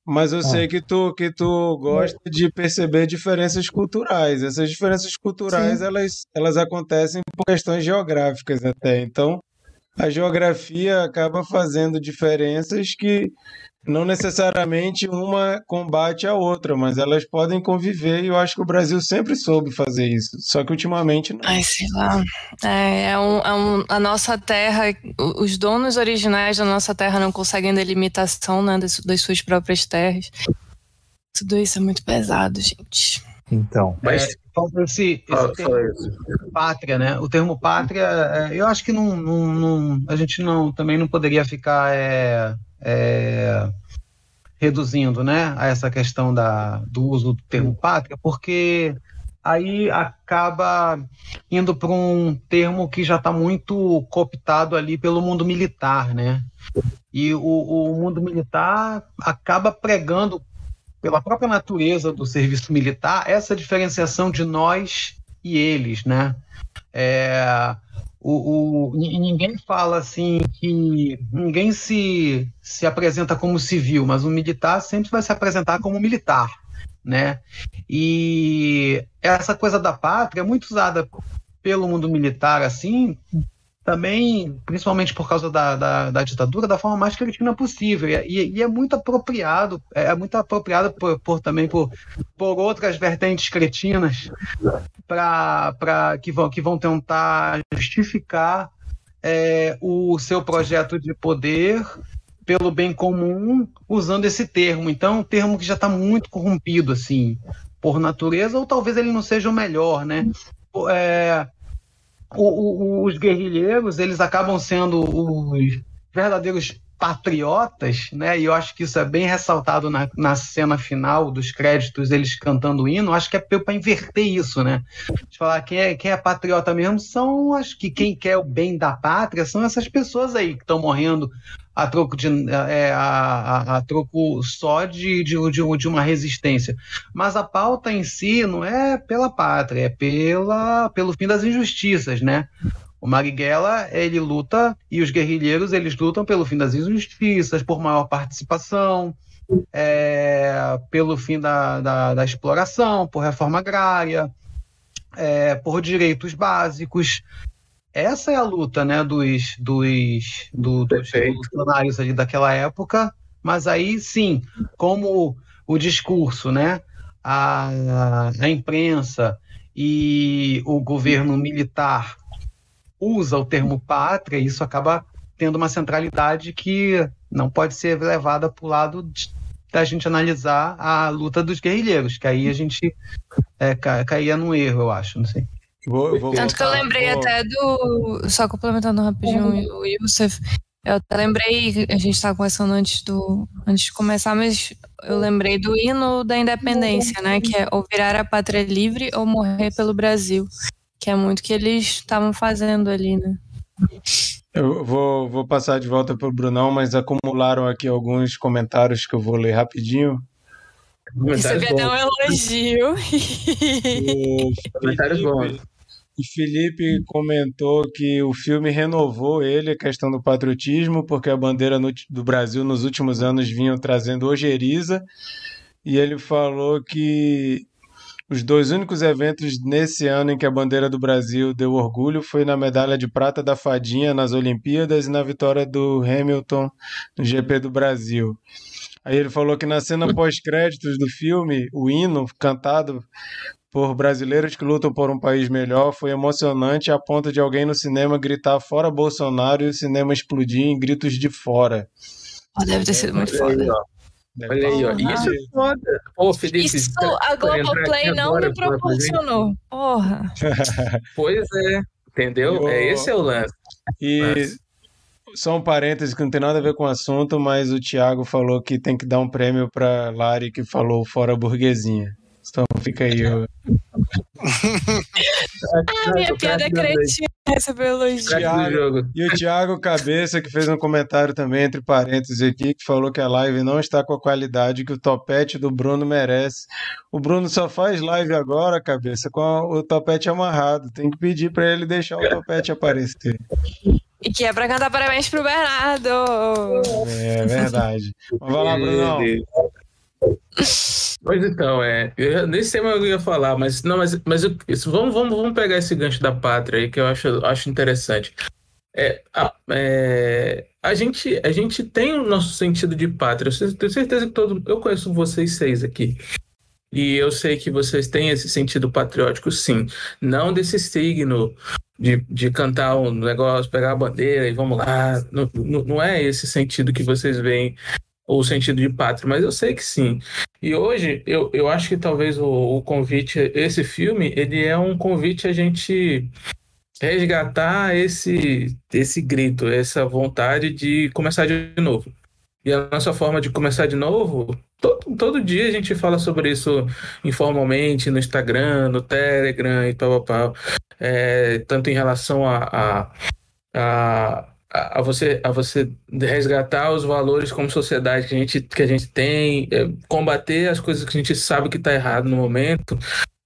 Mas eu ah. sei que tu, que tu gosta de perceber diferenças culturais. Essas diferenças culturais, elas, elas acontecem por questões geográficas até. Então, a geografia acaba fazendo diferenças que não necessariamente uma combate a outra, mas elas podem conviver e eu acho que o Brasil sempre soube fazer isso. Só que ultimamente não.
Ai, sei lá. É, é, um, é um, a nossa terra, os donos originais da nossa terra não conseguem delimitação né, das, das suas próprias terras. Tudo isso é muito pesado, gente.
Então.
Mas é, esse, esse termo, pátria, né? O termo pátria, é, eu acho que não, não, não, a gente não também não poderia ficar é, é, reduzindo né, a essa questão da, do uso do termo pátria, porque aí acaba indo para um termo que já está muito cooptado ali pelo mundo militar, né? E o, o mundo militar acaba pregando pela própria natureza do serviço militar, essa diferenciação de nós e eles, né? É, o, o, ninguém fala assim que ninguém se, se apresenta como civil, mas o militar sempre vai se apresentar como militar, né? E essa coisa da pátria é muito usada pelo mundo militar assim também, principalmente por causa da, da, da, ditadura, da forma mais cretina possível. E, e é muito apropriado, é, é muito apropriado por, por, também por, por outras vertentes cretinas para que vão, que vão tentar justificar é, o seu projeto de poder pelo bem comum usando esse termo. Então, um termo que já está muito corrompido, assim, por natureza, ou talvez ele não seja o melhor, né? É, o, o, os guerrilheiros eles acabam sendo os verdadeiros patriotas, né? E eu acho que isso é bem ressaltado na, na cena final dos créditos, eles cantando o hino. Acho que é para inverter isso, né? De falar quem é, quem é patriota mesmo são, acho que quem quer o bem da pátria são essas pessoas aí que estão morrendo a troco de é, a, a, a, troco só de, de, de, de, uma resistência. Mas a pauta em si não é pela pátria, é pela, pelo fim das injustiças, né? O Marighella, ele luta, e os guerrilheiros, eles lutam pelo fim das injustiças, por maior participação, é, pelo fim da, da, da, exploração, por reforma agrária, é, por direitos básicos. Essa é a luta né, dos, dos, do, dos revolucionários ali daquela época, mas aí sim, como o discurso, né, a, a imprensa e o governo militar usa o termo pátria, isso acaba tendo uma centralidade que não pode ser levada para o lado de, da gente analisar a luta dos guerrilheiros, que aí a gente é, caía num erro, eu acho, não sei.
Vou, vou Tanto voltar, que eu lembrei vou... até do. Só complementando rapidinho uhum. o Yusuf. Eu até lembrei, a gente estava conversando antes, do, antes de começar, mas eu lembrei do hino da independência, né? Que é ou virar a pátria livre ou morrer pelo Brasil. Que é muito que eles estavam fazendo ali, né?
Eu vou, vou passar de volta para o Brunão, mas acumularam aqui alguns comentários que eu vou ler rapidinho.
Recebi até um elogio.
Comentários bons. E Felipe comentou que o filme renovou ele, a questão do patriotismo, porque a bandeira no, do Brasil nos últimos anos vinha trazendo ojeriza. E ele falou que os dois únicos eventos nesse ano em que a bandeira do Brasil deu orgulho foi na medalha de prata da Fadinha nas Olimpíadas e na vitória do Hamilton no GP do Brasil. Aí ele falou que na cena pós-créditos do filme, o hino cantado por brasileiros que lutam por um país melhor foi emocionante a ponto de alguém no cinema gritar fora Bolsonaro e o cinema explodir em gritos de fora.
Oh, deve ter sido muito foda.
Olha aí, ó. Isso é foda. Pô, Felipe,
Isso a Globoplay não me proporcionou. Porra.
pois é. Entendeu? É, esse é o lance.
E Mas... só um parêntese que não tem nada a ver com o assunto, mas o Thiago falou que tem que dar um prêmio pra Lari que falou fora burguesinha. Então fica aí. Eu...
ah, minha piada é cretina recebeu elogio.
E o Thiago Cabeça, que fez um comentário também, entre parênteses aqui, que falou que a live não está com a qualidade que o topete do Bruno merece. O Bruno só faz live agora, Cabeça, com o topete amarrado. Tem que pedir para ele deixar o topete aparecer.
E que é pra cantar parabéns pro Bernardo.
É verdade. Vai lá, Bruno.
Pois então, é. Eu, nesse tema eu ia falar, mas não, mas, mas eu, isso, vamos, vamos, vamos pegar esse gancho da pátria aí que eu acho, acho interessante. É, a, é, a, gente, a gente tem o nosso sentido de pátria. Eu tenho certeza que todo. Eu conheço vocês seis aqui. E eu sei que vocês têm esse sentido patriótico, sim. Não desse signo de, de cantar um negócio, pegar a bandeira e vamos lá. Não, não, é esse sentido que vocês veem o sentido de pátria, mas eu sei que sim. E hoje eu, eu acho que talvez o, o convite, esse filme, ele é um convite a gente resgatar esse, esse grito, essa vontade de começar de novo. E a nossa forma de começar de novo, todo, todo dia a gente fala sobre isso informalmente no Instagram, no Telegram e tal, tal, É, tanto em relação a, a, a a, você a você resgatar os valores como sociedade que a gente que a gente tem, é, combater as coisas que a gente sabe que está errado no momento.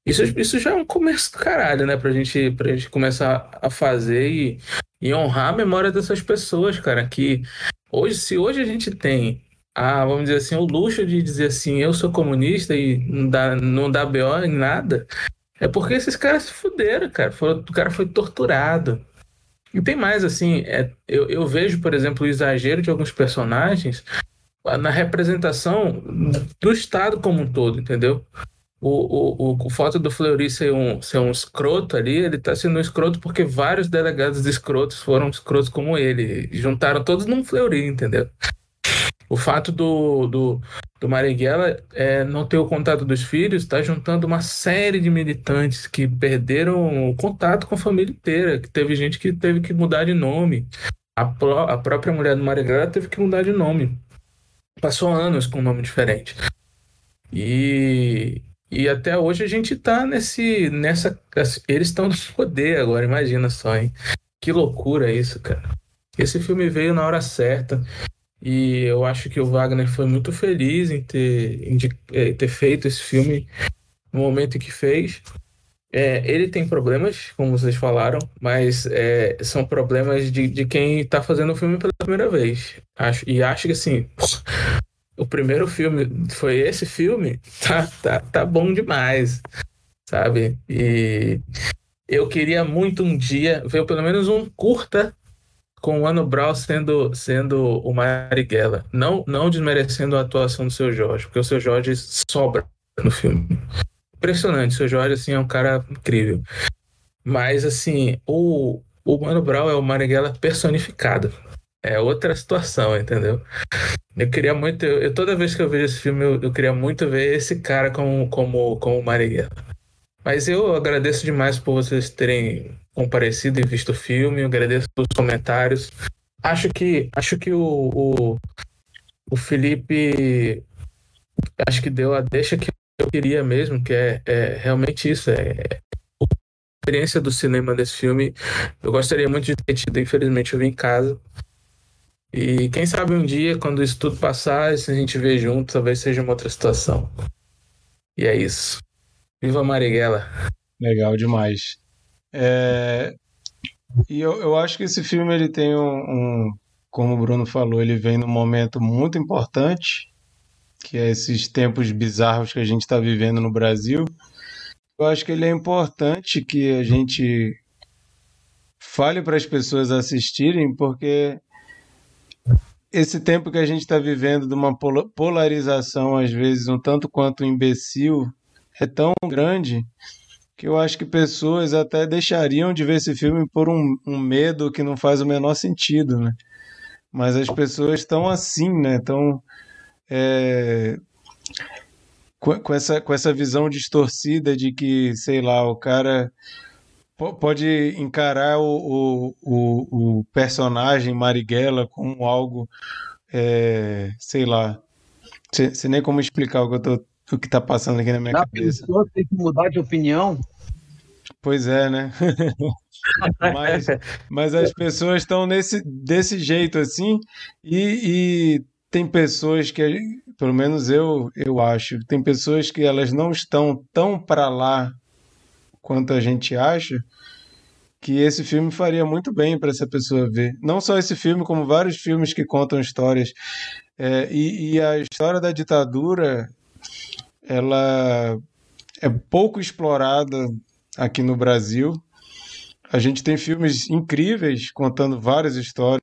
Isso, isso já é um começo do caralho, né? Pra gente, pra gente começar a fazer e, e honrar a memória dessas pessoas, cara. Que hoje, se hoje a gente tem a, vamos dizer assim, o luxo de dizer assim, eu sou comunista e não dá, não dá BO em nada, é porque esses caras se fuderam, cara. O cara foi torturado. E tem mais, assim, é, eu, eu vejo, por exemplo, o exagero de alguns personagens na representação do Estado como um todo, entendeu? O, o, o, fato do Fleury ser um, ser um escroto ali, ele tá sendo um escroto porque vários delegados escrotos foram escrotos como ele. Juntaram todos num Fleury, entendeu? O fato do, do, do Marighella é, não ter o contato dos filhos está juntando uma série de militantes que perderam o contato com a família inteira, que teve gente que teve que mudar de nome. A, a própria mulher do Marighella teve que mudar de nome. Passou anos com um nome diferente. E, e até hoje a gente está nesse. nessa. Eles estão no poder agora, imagina só, hein? Que loucura isso, cara. Esse filme veio na hora certa. E eu acho que o Wagner foi muito feliz em ter, em é, ter feito esse filme no momento que fez. É, ele tem problemas, como vocês falaram, mas é, são problemas de, de quem está fazendo o filme pela primeira vez. Acho, e acho que assim, o primeiro filme foi esse filme, tá, tá, tá bom demais, sabe? E eu queria muito um dia ver pelo menos um curta com o Ano Brown sendo, sendo o Marighella. Não, não desmerecendo a atuação do seu Jorge, porque o seu Jorge sobra no filme. Impressionante, o seu Jorge assim, é um cara incrível. Mas assim, o, o Mano Brown é o Marighella personificado. É outra situação, entendeu? Eu queria muito. Eu, toda vez que eu vejo esse filme, eu, eu queria muito ver esse cara como, como, como Marighella. Mas eu agradeço demais por vocês terem comparecido e visto o filme. Eu agradeço pelos comentários. Acho que, acho que o, o, o Felipe acho que deu a deixa que eu queria mesmo, que é, é realmente isso. É, a experiência do cinema desse filme. Eu gostaria muito de ter tido, infelizmente eu vim em casa. E quem sabe um dia, quando isso tudo passar, se a gente ver junto, talvez seja uma outra situação. E é isso. Viva Marighella!
Legal demais. É... E eu, eu acho que esse filme ele tem um, um, como o Bruno falou, ele vem num momento muito importante, que é esses tempos bizarros que a gente está vivendo no Brasil. Eu acho que ele é importante que a gente fale para as pessoas assistirem, porque esse tempo que a gente está vivendo de uma polarização, às vezes um tanto quanto imbecil, é tão grande que eu acho que pessoas até deixariam de ver esse filme por um, um medo que não faz o menor sentido, né? Mas as pessoas estão assim, né? Estão é, com, com, essa, com essa visão distorcida de que, sei lá, o cara pode encarar o, o, o personagem Marighella como algo, é, sei lá, sem, nem como explicar o que, eu tô, o que tá passando aqui na minha Na cabeça.
pessoa tem que mudar de opinião.
Pois é, né? mas, mas as pessoas estão nesse desse jeito assim e, e tem pessoas que, pelo menos eu, eu acho, tem pessoas que elas não estão tão para lá quanto a gente acha, que esse filme faria muito bem para essa pessoa ver. Não só esse filme, como vários filmes que contam histórias. É, e, e, a história da ditadura, ela é pouco explorada aqui no Brasil. A gente tem filmes incríveis contando várias histórias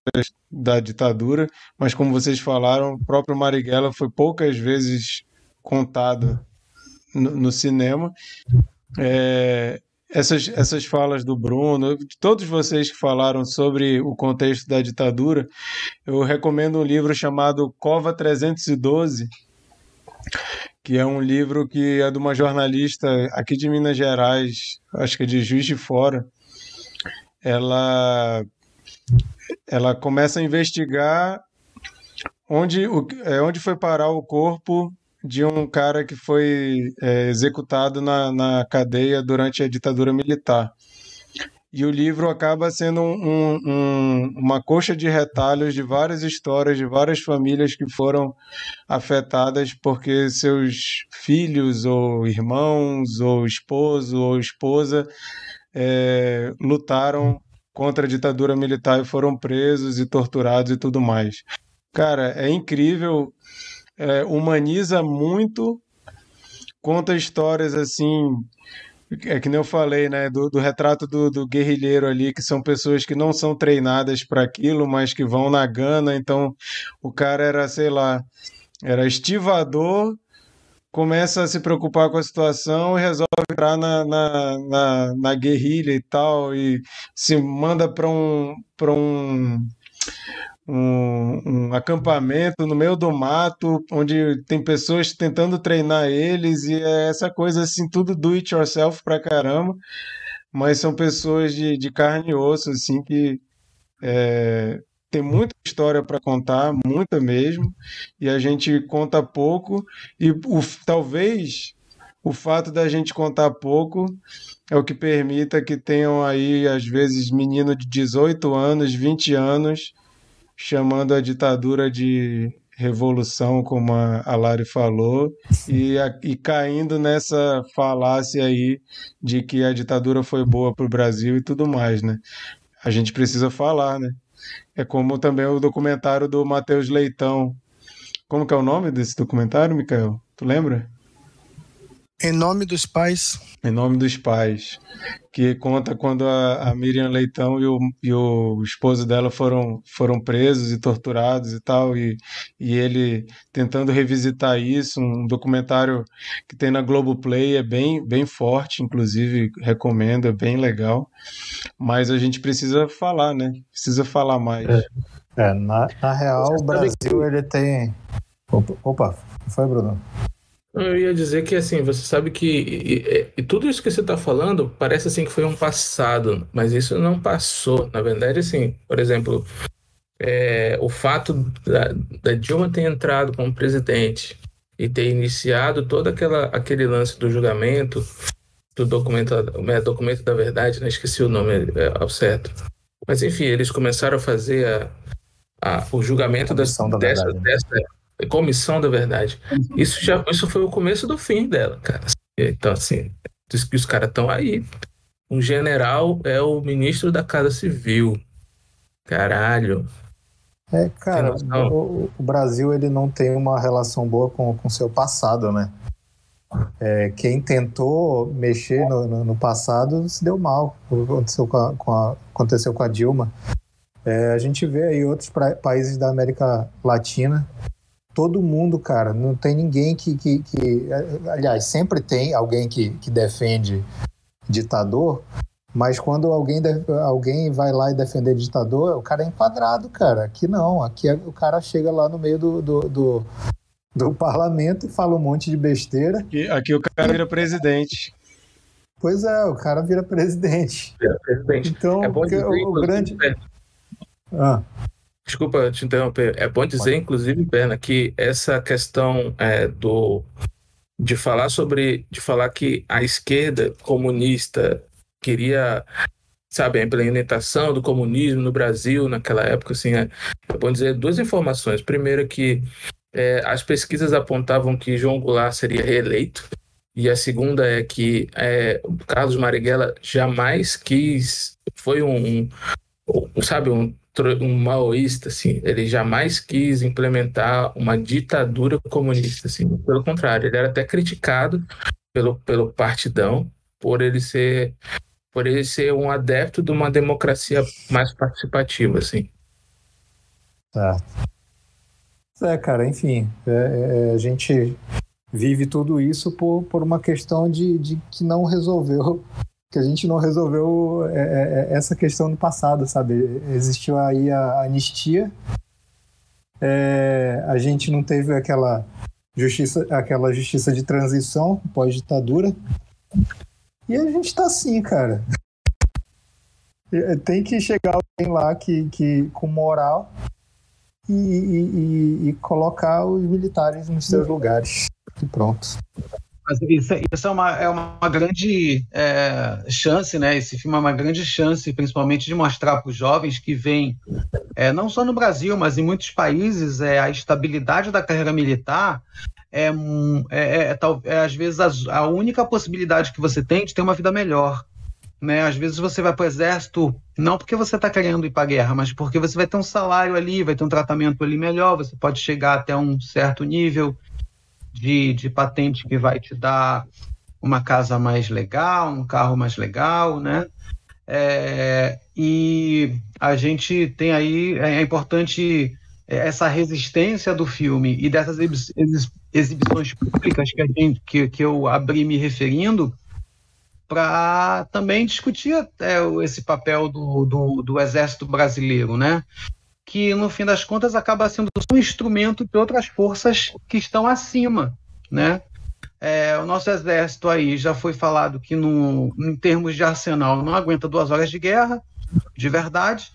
da ditadura, mas como vocês falaram, o próprio Marighella foi poucas vezes contado no, no cinema. É, essas, essas falas do Bruno, de todos vocês que falaram sobre o contexto da ditadura, eu recomendo um livro chamado Cova 312, que é um livro que é de uma jornalista aqui de Minas Gerais, acho que é de Juiz de Fora. Ela, ela começa a investigar onde, o, é, onde foi parar o corpo de um cara que foi é, executado na, na cadeia durante a ditadura militar. E o livro acaba sendo um, um, uma coxa de retalhos de várias histórias de várias famílias que foram afetadas porque seus filhos ou irmãos ou esposo ou esposa é, lutaram contra a ditadura militar e foram presos e torturados e tudo mais. Cara, é incrível, é, humaniza muito, conta histórias assim é que nem eu falei, né? Do, do retrato do, do, guerrilheiro ali, que são pessoas que não são treinadas para aquilo, mas que vão na gana. Então, o cara era, sei lá, era estivador, começa a se preocupar com a situação e resolve entrar na, na, na, na guerrilha e tal, e se manda para um. Pra um um, um, acampamento no meio do mato, onde tem pessoas tentando treinar eles, e é essa coisa assim, tudo do it yourself pra caramba, mas são pessoas de, de carne e osso, assim, que é, tem muita história para contar, muita mesmo, e a gente conta pouco, e o, talvez o fato da gente contar pouco é o que permita que tenham aí, às vezes, menino de 18 anos, 20 anos, chamando a ditadura de revolução, como a Lari falou, e, a, e caindo nessa falácia aí de que a ditadura foi boa para o Brasil e tudo mais, né? A gente precisa falar, né? É como também o documentário do Matheus Leitão. Como que é o nome desse documentário, Mikael? Tu lembra?
Em nome dos pais.
Em nome dos pais. Que conta quando a, a Miriam Leitão e o, e o esposo dela foram, foram presos e torturados e tal. E, e ele tentando revisitar isso. Um documentário que tem na Globoplay. É bem, bem forte, inclusive recomendo, é bem legal. Mas a gente precisa falar, né? Precisa falar mais.
É, é na, na real, o Brasil ele tem. Opa, opa foi, Bruno?
Eu ia dizer que assim, você sabe que e, e, tudo isso que você está falando parece assim que foi um passado, mas isso não passou. Na verdade, assim, por exemplo, é, o fato da, da, Dilma ter entrado como presidente e ter iniciado todo aquela, aquele lance do julgamento do documento, é, documento da verdade, né? esqueci o nome é, ao certo. Mas enfim, eles começaram a fazer a, a, o julgamento das, da dessa, dessa, Comissão da Verdade. Isso já isso foi o começo do fim dela, cara. Então, assim, os caras estão aí. Um general é o ministro da Casa Civil. Caralho.
É, cara, o, o, Brasil ele não tem uma relação boa com o seu passado, né? É, quem tentou mexer no, no, no, passado se deu mal. Aconteceu com a, com a aconteceu com a Dilma. É, a gente vê aí outros pra, países da América Latina todo mundo, cara. Não tem ninguém que. que, que aliás, sempre tem alguém que, que defende ditador, mas quando alguém, alguém vai lá e defender ditador, o cara é enquadrado, cara. Aqui não. Aqui é, o cara chega lá no meio do, do, do, do parlamento e fala um monte de besteira.
Aqui, aqui o cara vira presidente.
Pois é, o cara vira presidente. Vira presidente. Então, é bom dizer, o, o grande.
Ah. Desculpa te interromper. É bom dizer, inclusive, Berna, que essa questão é, do de falar sobre, de falar que a esquerda comunista queria, sabe, a implementação do comunismo no Brasil naquela época, assim, é, é bom dizer duas informações. Primeiro que é, as pesquisas apontavam que João Goulart seria reeleito, e a segunda é que é, Carlos Marighella jamais quis, foi um, um sabe, um um maoísta, assim, ele jamais quis implementar uma ditadura comunista, assim, pelo contrário, ele era até criticado pelo, pelo partidão por ele ser por ele ser um adepto de uma democracia mais participativa, assim.
Certo. É, cara, enfim, é, é, a gente vive tudo isso por, por uma questão de, de que não resolveu que a gente não resolveu é, é, é, essa questão no passado, sabe? Existiu aí a anistia, é, a gente não teve aquela justiça, aquela justiça de transição pós-ditadura, e a gente tá assim, cara. Tem que chegar alguém lá que, que com moral e, e, e, e colocar os militares nos seus lugares. E pronto.
Isso, isso é, uma, é uma grande é, chance, né? Esse filme é uma grande chance, principalmente de mostrar para os jovens que vêm, é, não só no Brasil, mas em muitos países, é, a estabilidade da carreira militar é, é, é, é às vezes a, a única possibilidade que você tem de ter uma vida melhor. Né? Às vezes você vai para o exército não porque você está querendo ir para a guerra, mas porque você vai ter um salário ali, vai ter um tratamento ali melhor, você pode chegar até um certo nível de, de patente que vai te dar uma casa mais legal, um carro mais legal, né? É, e a gente tem aí, é, é importante essa resistência do filme e dessas exibições públicas que, a gente, que, que eu abri me referindo, para também discutir é, esse papel do, do, do, Exército Brasileiro, né? Que no fim das contas acaba sendo um instrumento de outras forças que estão acima. Né? É, o nosso exército aí já foi falado que no, em termos de arsenal não aguenta duas horas de guerra, de verdade,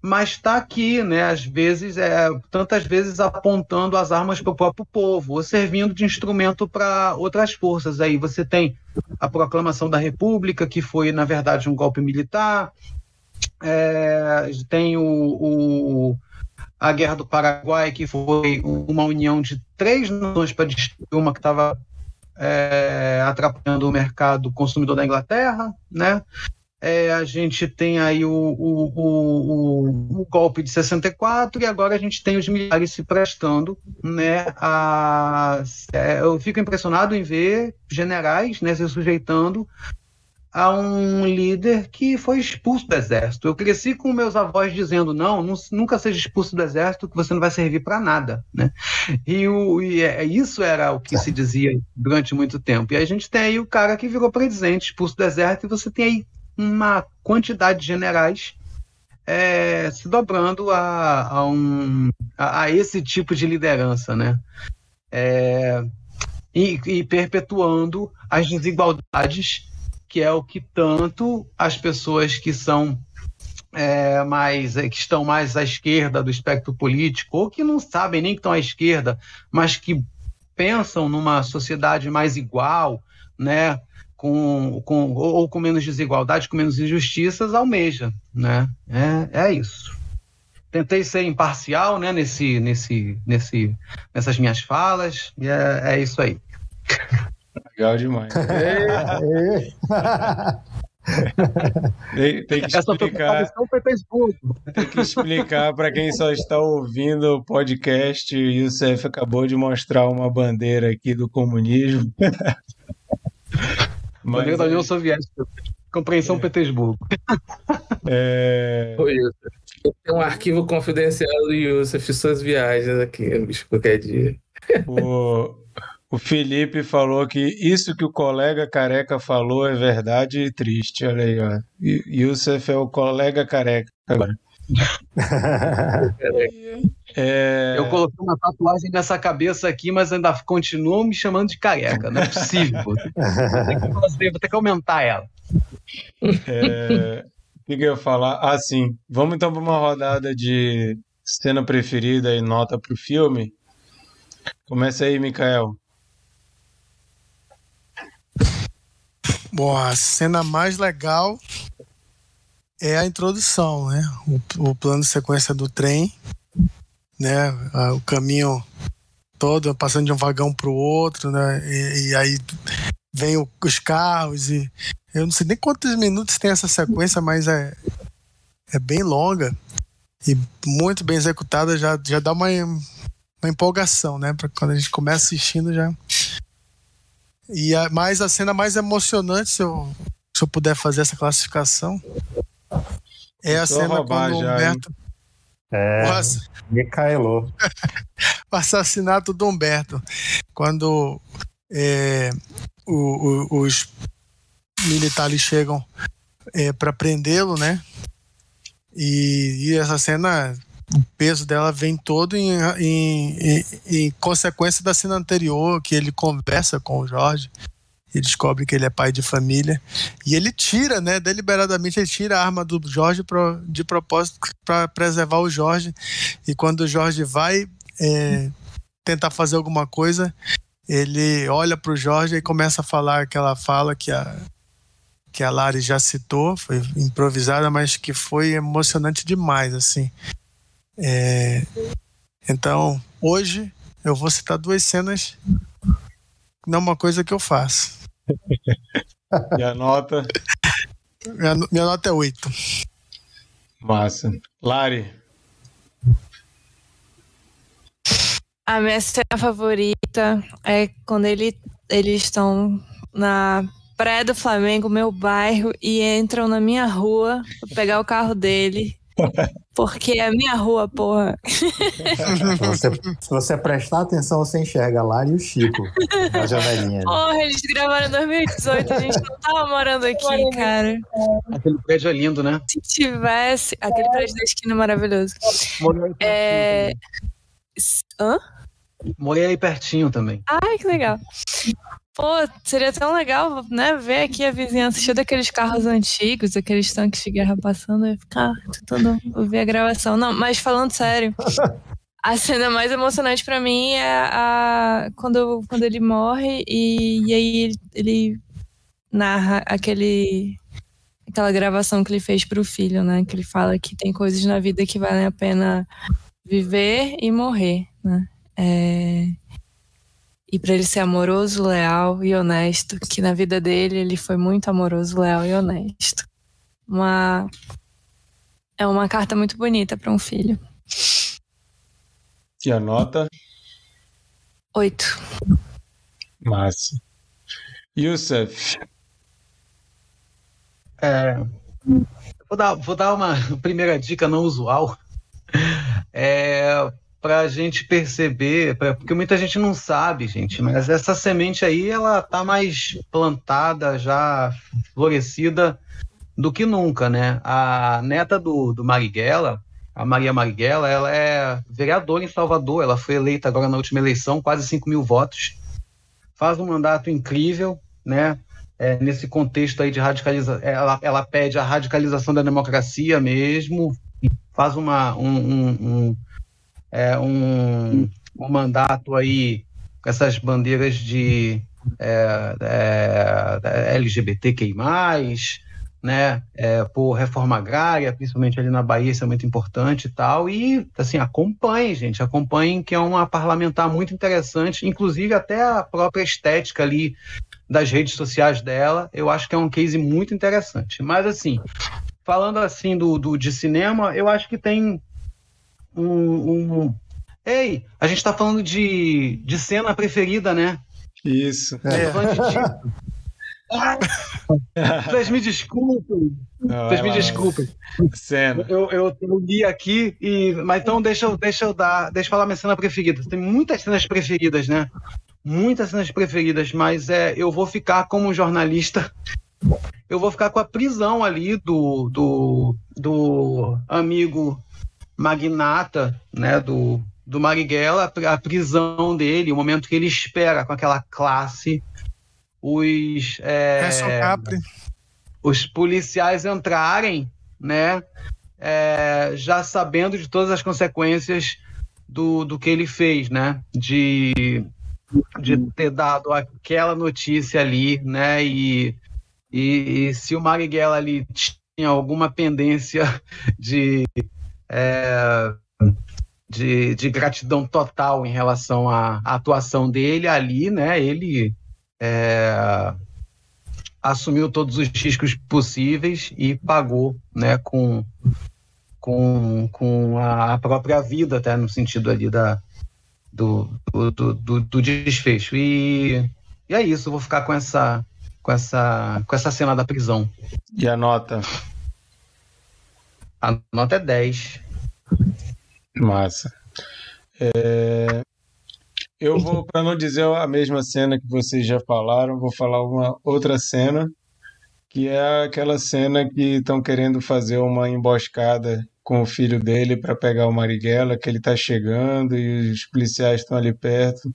mas está aqui, né, às vezes, é, tantas vezes apontando as armas para o próprio povo, ou servindo de instrumento para outras forças. Aí você tem a proclamação da República, que foi, na verdade, um golpe militar, é, tem o, o, a Guerra do Paraguai, que foi uma união de três nações para destruir uma que estava é, atrapalhando o mercado consumidor da Inglaterra, né? É, a gente tem aí o, o, o, o, golpe de 64 e agora a gente tem os militares se prestando, né? A, é, eu fico impressionado em ver generais né, se sujeitando a um líder que foi expulso do exército. Eu cresci com meus avós dizendo não, nunca seja expulso do exército, que você não vai servir para nada, né? E, o, e é, isso era o que se dizia durante muito tempo. E a gente tem aí o cara que virou presidente, expulso do exército, e você tem aí uma quantidade de generais é, se dobrando a, a, um, a, a, esse tipo de liderança, né? É, e, e, perpetuando as desigualdades, que é o que tanto as pessoas que são é, mais que estão mais à esquerda do espectro político ou que não sabem nem que estão à esquerda, mas que pensam numa sociedade mais igual, né? com, com, ou com menos desigualdade, com menos injustiças, almeja. Né? É, é isso. Tentei ser imparcial né, nesse, nesse, nesse, nessas minhas falas, e é, é isso aí.
Legal demais. tem, tem, que explicar. Tem que explicar para quem só está ouvindo o podcast. O Youssef acabou de mostrar uma bandeira aqui do comunismo.
Mas, da União Soviética. Compreensão é. Petersburgo.
É... Tem um arquivo confidencial do Yusuf, suas viagens aqui, bicho, qualquer dia.
O, o Felipe falou que isso que o colega careca falou é verdade e triste. Olha aí, ó. Yusuf é o colega careca agora.
é... Eu coloquei uma tatuagem nessa cabeça aqui, mas ainda continuam me chamando de careca. Não é possível. vou, ter que, aumentar ela.
É... O que, que eu ia falar? Ah, sim. Vamos então para uma rodada de cena preferida e nota para o filme. Começa aí, Mikael.
Bom, a cena mais legal é a introdução, né? O, o plano de sequência do trem, né? O caminho todo passando de um vagão para o outro, né? E, e aí vem o, os carros e eu não sei nem quantos minutos tem essa sequência, mas é é bem longa e muito bem executada, já já dá uma uma empolgação, né? Para quando a gente começa assistindo já. E a, mais a cena mais emocionante, se eu, se eu puder fazer essa classificação, é a cena quando o Humberto.
É, Micaelou.
o assassinato do Humberto. Quando é, o, o, os militares chegam é, para prendê-lo, né? E, e, essa cena, o peso dela vem todo em, em, em, em consequência da cena anterior, que ele conversa com o Jorge e descobre que ele é pai de família. E ele tira, né, deliberadamente, ele tira a arma do Jorge pro, de propósito para preservar o Jorge. E quando o Jorge vai é, tentar fazer alguma coisa, ele olha para o Jorge e começa a falar aquela fala que a, que a Lari já citou, foi improvisada, mas que foi emocionante demais, assim. É, então, hoje eu vou citar duas cenas, não é uma coisa que eu faço.
e a nota?
Minha, minha nota é 8.
Massa. Lari?
A minha cena favorita é quando ele, eles estão na praia do Flamengo, meu bairro, e entram na minha rua pra pegar o carro dele. Porque é a minha rua, porra.
Você, se você prestar atenção, você enxerga lá e o Chico na janelinha.
Porra, eles gravaram em 2018, a gente não tava morando aqui, cara.
Aquele prédio é lindo, né?
Se tivesse. Aquele prédio da esquina é maravilhoso. É. Hã?
Morei aí pertinho também.
Ai, que legal. Pô, seria tão legal, né, ver aqui a vizinhança cheia daqueles carros antigos, aqueles tanques de guerra passando e ficar tentando ouvir a gravação. Não, mas falando sério, a cena mais emocionante para mim é a quando, quando ele morre e, e aí ele, ele narra aquele aquela gravação que ele fez pro filho, né, que ele fala que tem coisas na vida que valem a pena viver e morrer, né? É... E para ele ser amoroso, leal e honesto, que na vida dele ele foi muito amoroso, leal e honesto. Uma é uma carta muito bonita para um filho.
E a nota?
Oito.
Massa. Youssef.
É, vou, dar, vou dar uma primeira dica não usual. É, para a gente perceber, pra, porque muita gente não sabe, gente, mas essa semente aí ela tá mais plantada, já florescida do que nunca, né? A neta do, do Marighella, a Maria Marighella, ela é vereadora em Salvador, ela foi eleita agora na última eleição, quase 5 mil votos, faz um mandato incrível, né? É, nesse contexto aí de radicalização, ela, ela pede a radicalização da democracia mesmo, faz uma, um, um, um é, um, um mandato aí com essas bandeiras de é, é, né, é, por reforma agrária, principalmente ali na Bahia, isso é muito importante e tal, e, assim, acompanhem, gente, acompanhem que é uma parlamentar muito interessante, inclusive até a própria estética ali das redes sociais dela, eu acho que é um case muito interessante. Mas, assim, falando assim do, do de cinema, eu acho que tem um, um... Ei, a gente tá falando de, de cena preferida, né?
Isso.
É. Vocês me desculpem. Vocês me desculpem.
Cena.
Eu, eu, eu, li aqui, e, mas então deixa eu, deixa eu dar. Deixa eu falar minha cena preferida. Tem muitas cenas preferidas, né? Muitas cenas preferidas, mas é, eu vou ficar como jornalista. Eu vou ficar com a prisão ali do, do, do amigo magnata né, do, do Marighella, a prisão dele, o momento que ele espera com aquela classe os, é, os policiais entrarem, né, é, já sabendo de todas as consequências do, do que ele fez, né, de, de ter dado aquela notícia ali, né, e, e, e se o Marighella ali tinha alguma pendência de é, de, de, gratidão total em relação à, à, atuação dele ali, né? Ele é, assumiu todos os riscos possíveis e pagou, né? Com, com, com a própria vida, até no sentido ali da, do, do, do, do desfecho. E, e é isso, vou ficar com essa, com essa, com essa cena da prisão.
E a nota?
A nota é 10.
Massa. É... Eu vou, para não dizer a mesma cena que vocês já falaram, vou falar uma outra cena, que é aquela cena que estão querendo fazer uma emboscada com o filho dele para pegar o Marighella, que ele está chegando e os policiais estão ali perto.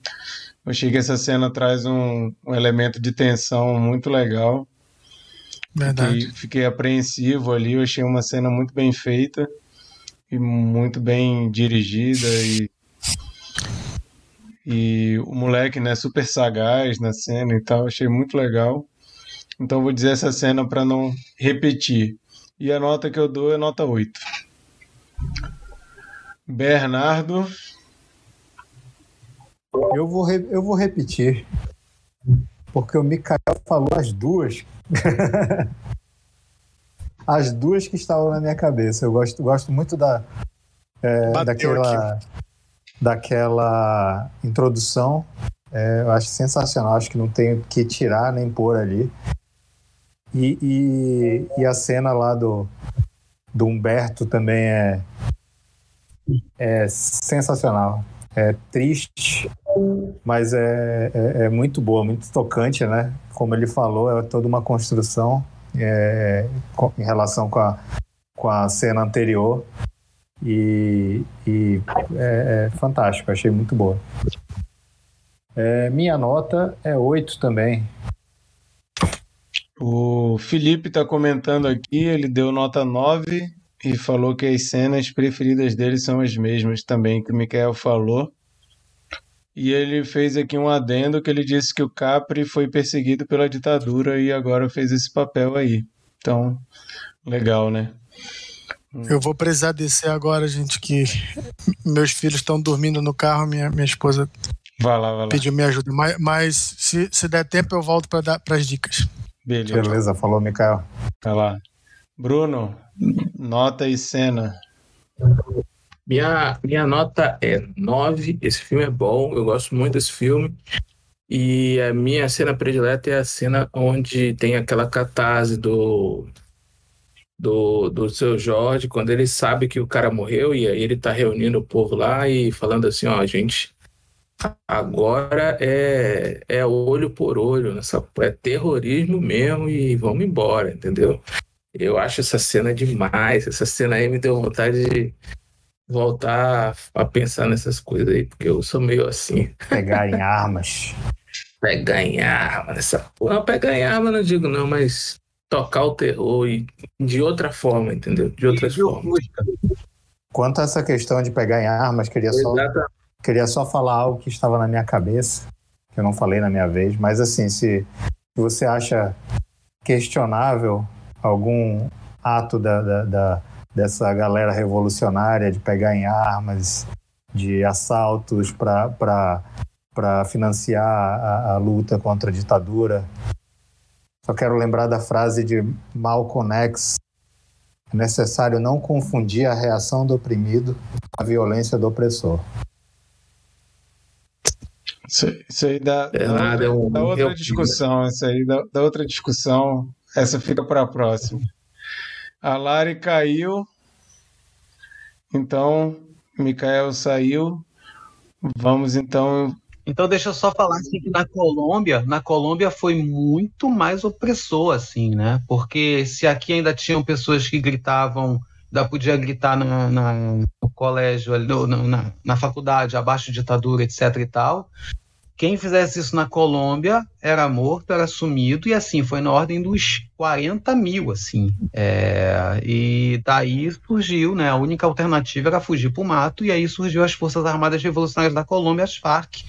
Eu achei que essa cena traz um, um elemento de tensão muito legal.
Verdade.
Fiquei, fiquei apreensivo ali, eu achei uma cena muito bem feita e muito bem dirigida e E o moleque, né, super sagaz na cena e tal, achei muito legal. Então vou dizer essa cena para não repetir. E a nota que eu dou é nota 8. Bernardo.
Eu vou, eu vou repetir. Porque o Mikael falou as duas. as duas que estavam na minha cabeça. Eu gosto, gosto muito da, é, daquela, daquela introdução. É, eu acho sensacional. Acho que não tem que tirar nem pôr ali. E, e, e, a cena lá do, do Humberto também é, é sensacional. É triste, mas é, é, é, muito boa, muito tocante, né? Como ele falou, é toda uma construção é, em relação com a, com a cena anterior. E, e é, é, fantástico, achei muito boa. É, minha nota é 8 também.
O Felipe está comentando aqui, ele deu nota 9 e falou que as cenas preferidas dele são as mesmas também que o Mikael falou. E ele fez aqui um adendo que ele disse que o Capri foi perseguido pela ditadura e agora fez esse papel aí. Então, legal, né?
Eu vou precisar descer agora, gente, que meus filhos estão dormindo no carro, minha, minha esposa
vai lá, vai lá.
pediu minha ajuda. Mas, mas se, se der tempo, eu volto para as dicas.
Beleza. Beleza, falou, Mikael.
Tá lá. Bruno, nota e cena.
Minha, minha nota é 9. Esse filme é bom, eu gosto muito desse filme. E a minha cena predileta é a cena onde tem aquela catarse do, do, do seu Jorge, quando ele sabe que o cara morreu, e aí ele tá reunindo o povo lá e falando assim: ó, gente, agora é, é olho por olho, nessa, é terrorismo mesmo e vamos embora, entendeu? Eu acho essa cena demais. Essa cena aí me deu vontade de voltar a pensar nessas coisas aí, porque eu sou meio assim.
Pegar em armas.
pegar em arma nessa Não, pegar em arma não digo não, mas tocar o terror e de outra forma, entendeu? De outras formas.
Quanto a essa questão de pegar em armas, queria só, queria só falar algo que estava na minha cabeça, que eu não falei na minha vez, mas assim, se você acha questionável algum ato da, da, da dessa galera revolucionária de pegar em armas, de assaltos para financiar a, a, luta contra a ditadura. Só quero lembrar da frase de Malcolm X: é necessário não confundir a reação do oprimido com a violência do opressor.
Isso, isso aí dá, é dá, outra, um, dá outra discussão, isso aí dá, dá outra discussão. Essa fica para a próxima. A Lari caiu. Então, Mikael saiu. Vamos então.
Então deixa eu só falar assim que na Colômbia, na Colômbia foi muito mais opressor assim, né? Porque se aqui ainda tinham pessoas que gritavam, ainda podia gritar na, na no colégio, no, na, na faculdade, abaixo de ditadura, etc e tal. Quem fizesse isso na Colômbia era morto, era sumido, e assim, foi na ordem dos 40 mil, assim. É, e daí surgiu, né, a única alternativa era fugir para o mato, e aí surgiu as Forças Armadas Revolucionárias da Colômbia, as FARC,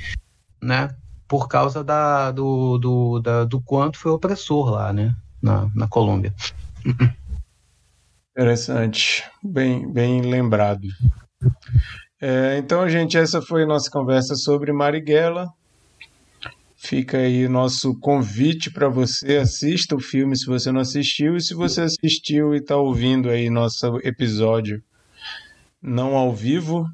né, por causa da, do, do, da, do quanto foi opressor lá, né, na, na Colômbia.
Interessante, bem, bem lembrado. É, então, gente, essa foi nossa conversa sobre Marighella. Fica aí nosso convite para você. Assista o filme se você não assistiu. E se você assistiu e está ouvindo aí nosso episódio não ao vivo,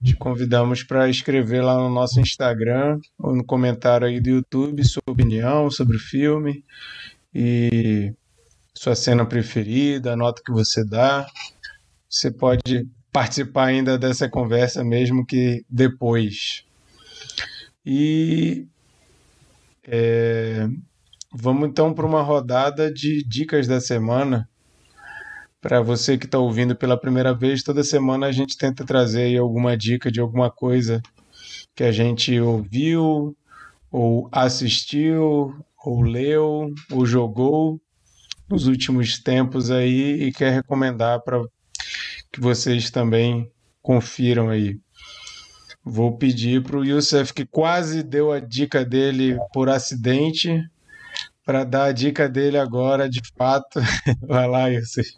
te convidamos para escrever lá no nosso Instagram ou no comentário aí do YouTube sua opinião sobre o filme e sua cena preferida, a nota que você dá. Você pode participar ainda dessa conversa mesmo que depois. E é, vamos então para uma rodada de dicas da semana. Para você que está ouvindo pela primeira vez, toda semana a gente tenta trazer alguma dica de alguma coisa que a gente ouviu, ou assistiu, ou leu, ou jogou nos últimos tempos aí e quer recomendar para que vocês também confiram aí. Vou pedir para o Youssef, que quase deu a dica dele por acidente, para dar a dica dele agora de fato. Vai lá, Youssef.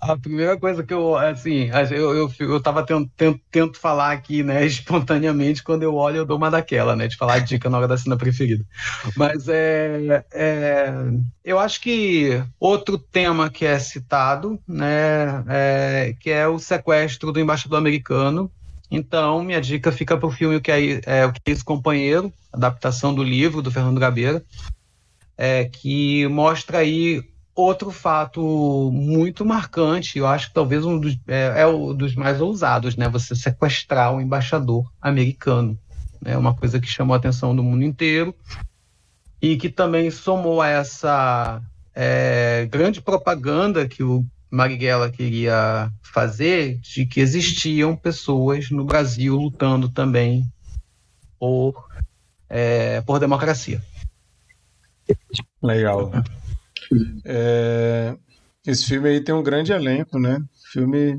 A primeira coisa que eu, assim, eu, eu, eu tava tento, tento, tento falar aqui, né, espontaneamente, quando eu olho eu dou uma daquela, né, de falar a dica na hora da cena preferida. Mas é, é, eu acho que outro tema que é citado, né, é, que é o sequestro do embaixador americano. Então, minha dica fica para o filme que é, é, O Que é Esse Companheiro, adaptação do livro do Fernando Gabeira, é, que mostra aí Outro fato muito marcante, eu acho que talvez um dos, é, é um dos mais ousados, né? Você sequestrar um embaixador americano. É né? uma coisa que chamou a atenção do mundo inteiro e que também somou a essa é, grande propaganda que o Marighella queria fazer de que existiam pessoas no Brasil lutando também por, é, por democracia.
Legal. É, esse filme aí tem um grande elenco, né? Filme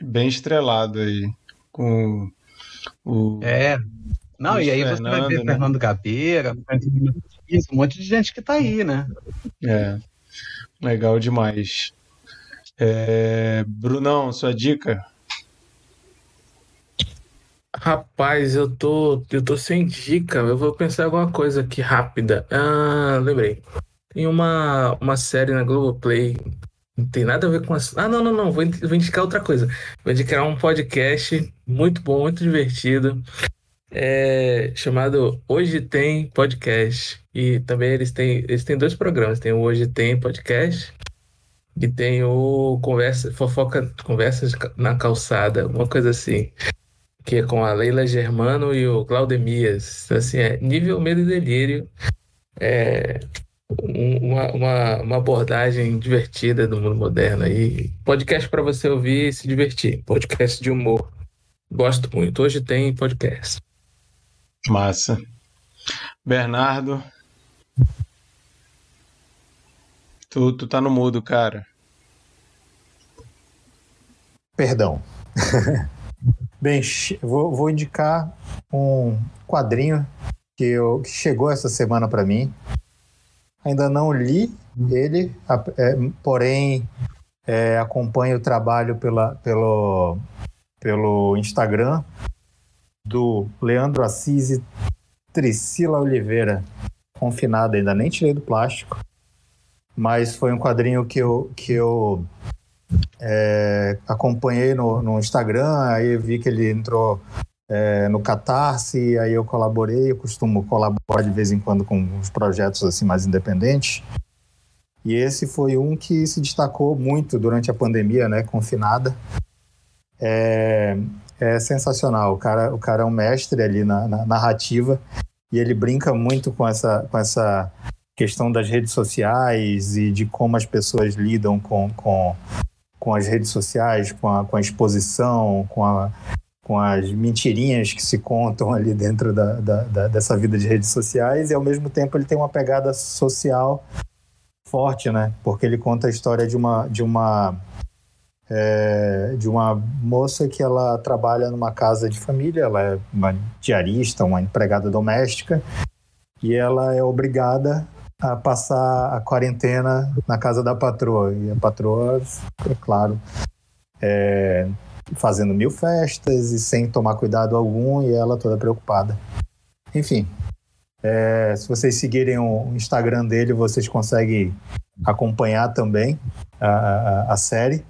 bem estrelado aí. Com o.
É. Não, Luiz e aí Fernando, você vai ver né? Fernando Gabeira, um monte de gente que tá aí, né?
É. Legal demais. É, Brunão, sua dica?
Rapaz, eu tô, eu tô sem dica. Eu vou pensar alguma coisa aqui rápida. Ah, lembrei. Tem uma, uma série na Globoplay. Não tem nada a ver com as. Ah, não, não, não. Vou, indicar outra coisa. Vou indicar um podcast muito bom, muito divertido. É, chamado Hoje Tem Podcast. E também eles têm, eles têm dois programas. Tem o Hoje Tem Podcast e tem o Conversa, Fofoca, Conversas na Calçada, uma coisa assim. Que é com a Leila Germano e o Claudemias. Assim, é nível medo e delírio. É, uma, uma, uma, abordagem divertida do mundo moderno aí. Podcast para você ouvir e se divertir. Podcast de humor. Gosto muito. Hoje tem podcast.
Massa. Bernardo. Tu, tu tá no mudo, cara.
Perdão. Bem, vou, vou indicar um quadrinho que, eu, que chegou essa semana para mim Ainda não li ele, é, porém é, acompanho o trabalho pela, pelo, pelo Instagram do Leandro Assis e Oliveira, confinada, ainda nem tirei do plástico, mas foi um quadrinho que eu, que eu é, acompanhei no, no Instagram, aí vi que ele entrou é, no Catarse, aí eu colaborei, eu costumo colaborar de vez em quando com os projetos assim mais independentes. E esse foi um que se destacou muito durante a pandemia, né, confinada. É, é sensacional, o cara, o cara é um mestre ali na, na narrativa e ele brinca muito com essa, com essa questão das redes sociais e de como as pessoas lidam com, com, com as redes sociais, com a, com a exposição, com a, com as mentirinhas que se contam ali dentro da, da, da, dessa vida de redes sociais e ao mesmo tempo ele tem uma pegada social forte, né? Porque ele conta a história de uma de uma é, de uma moça que ela trabalha numa casa de família, ela é uma diarista, uma empregada doméstica e ela é obrigada a passar a quarentena na casa da patroa e a patroa, é claro, é, fazendo mil festas e sem tomar cuidado algum e ela toda preocupada. Enfim, é, se vocês seguirem o Instagram dele, vocês conseguem acompanhar também a, a, a, série.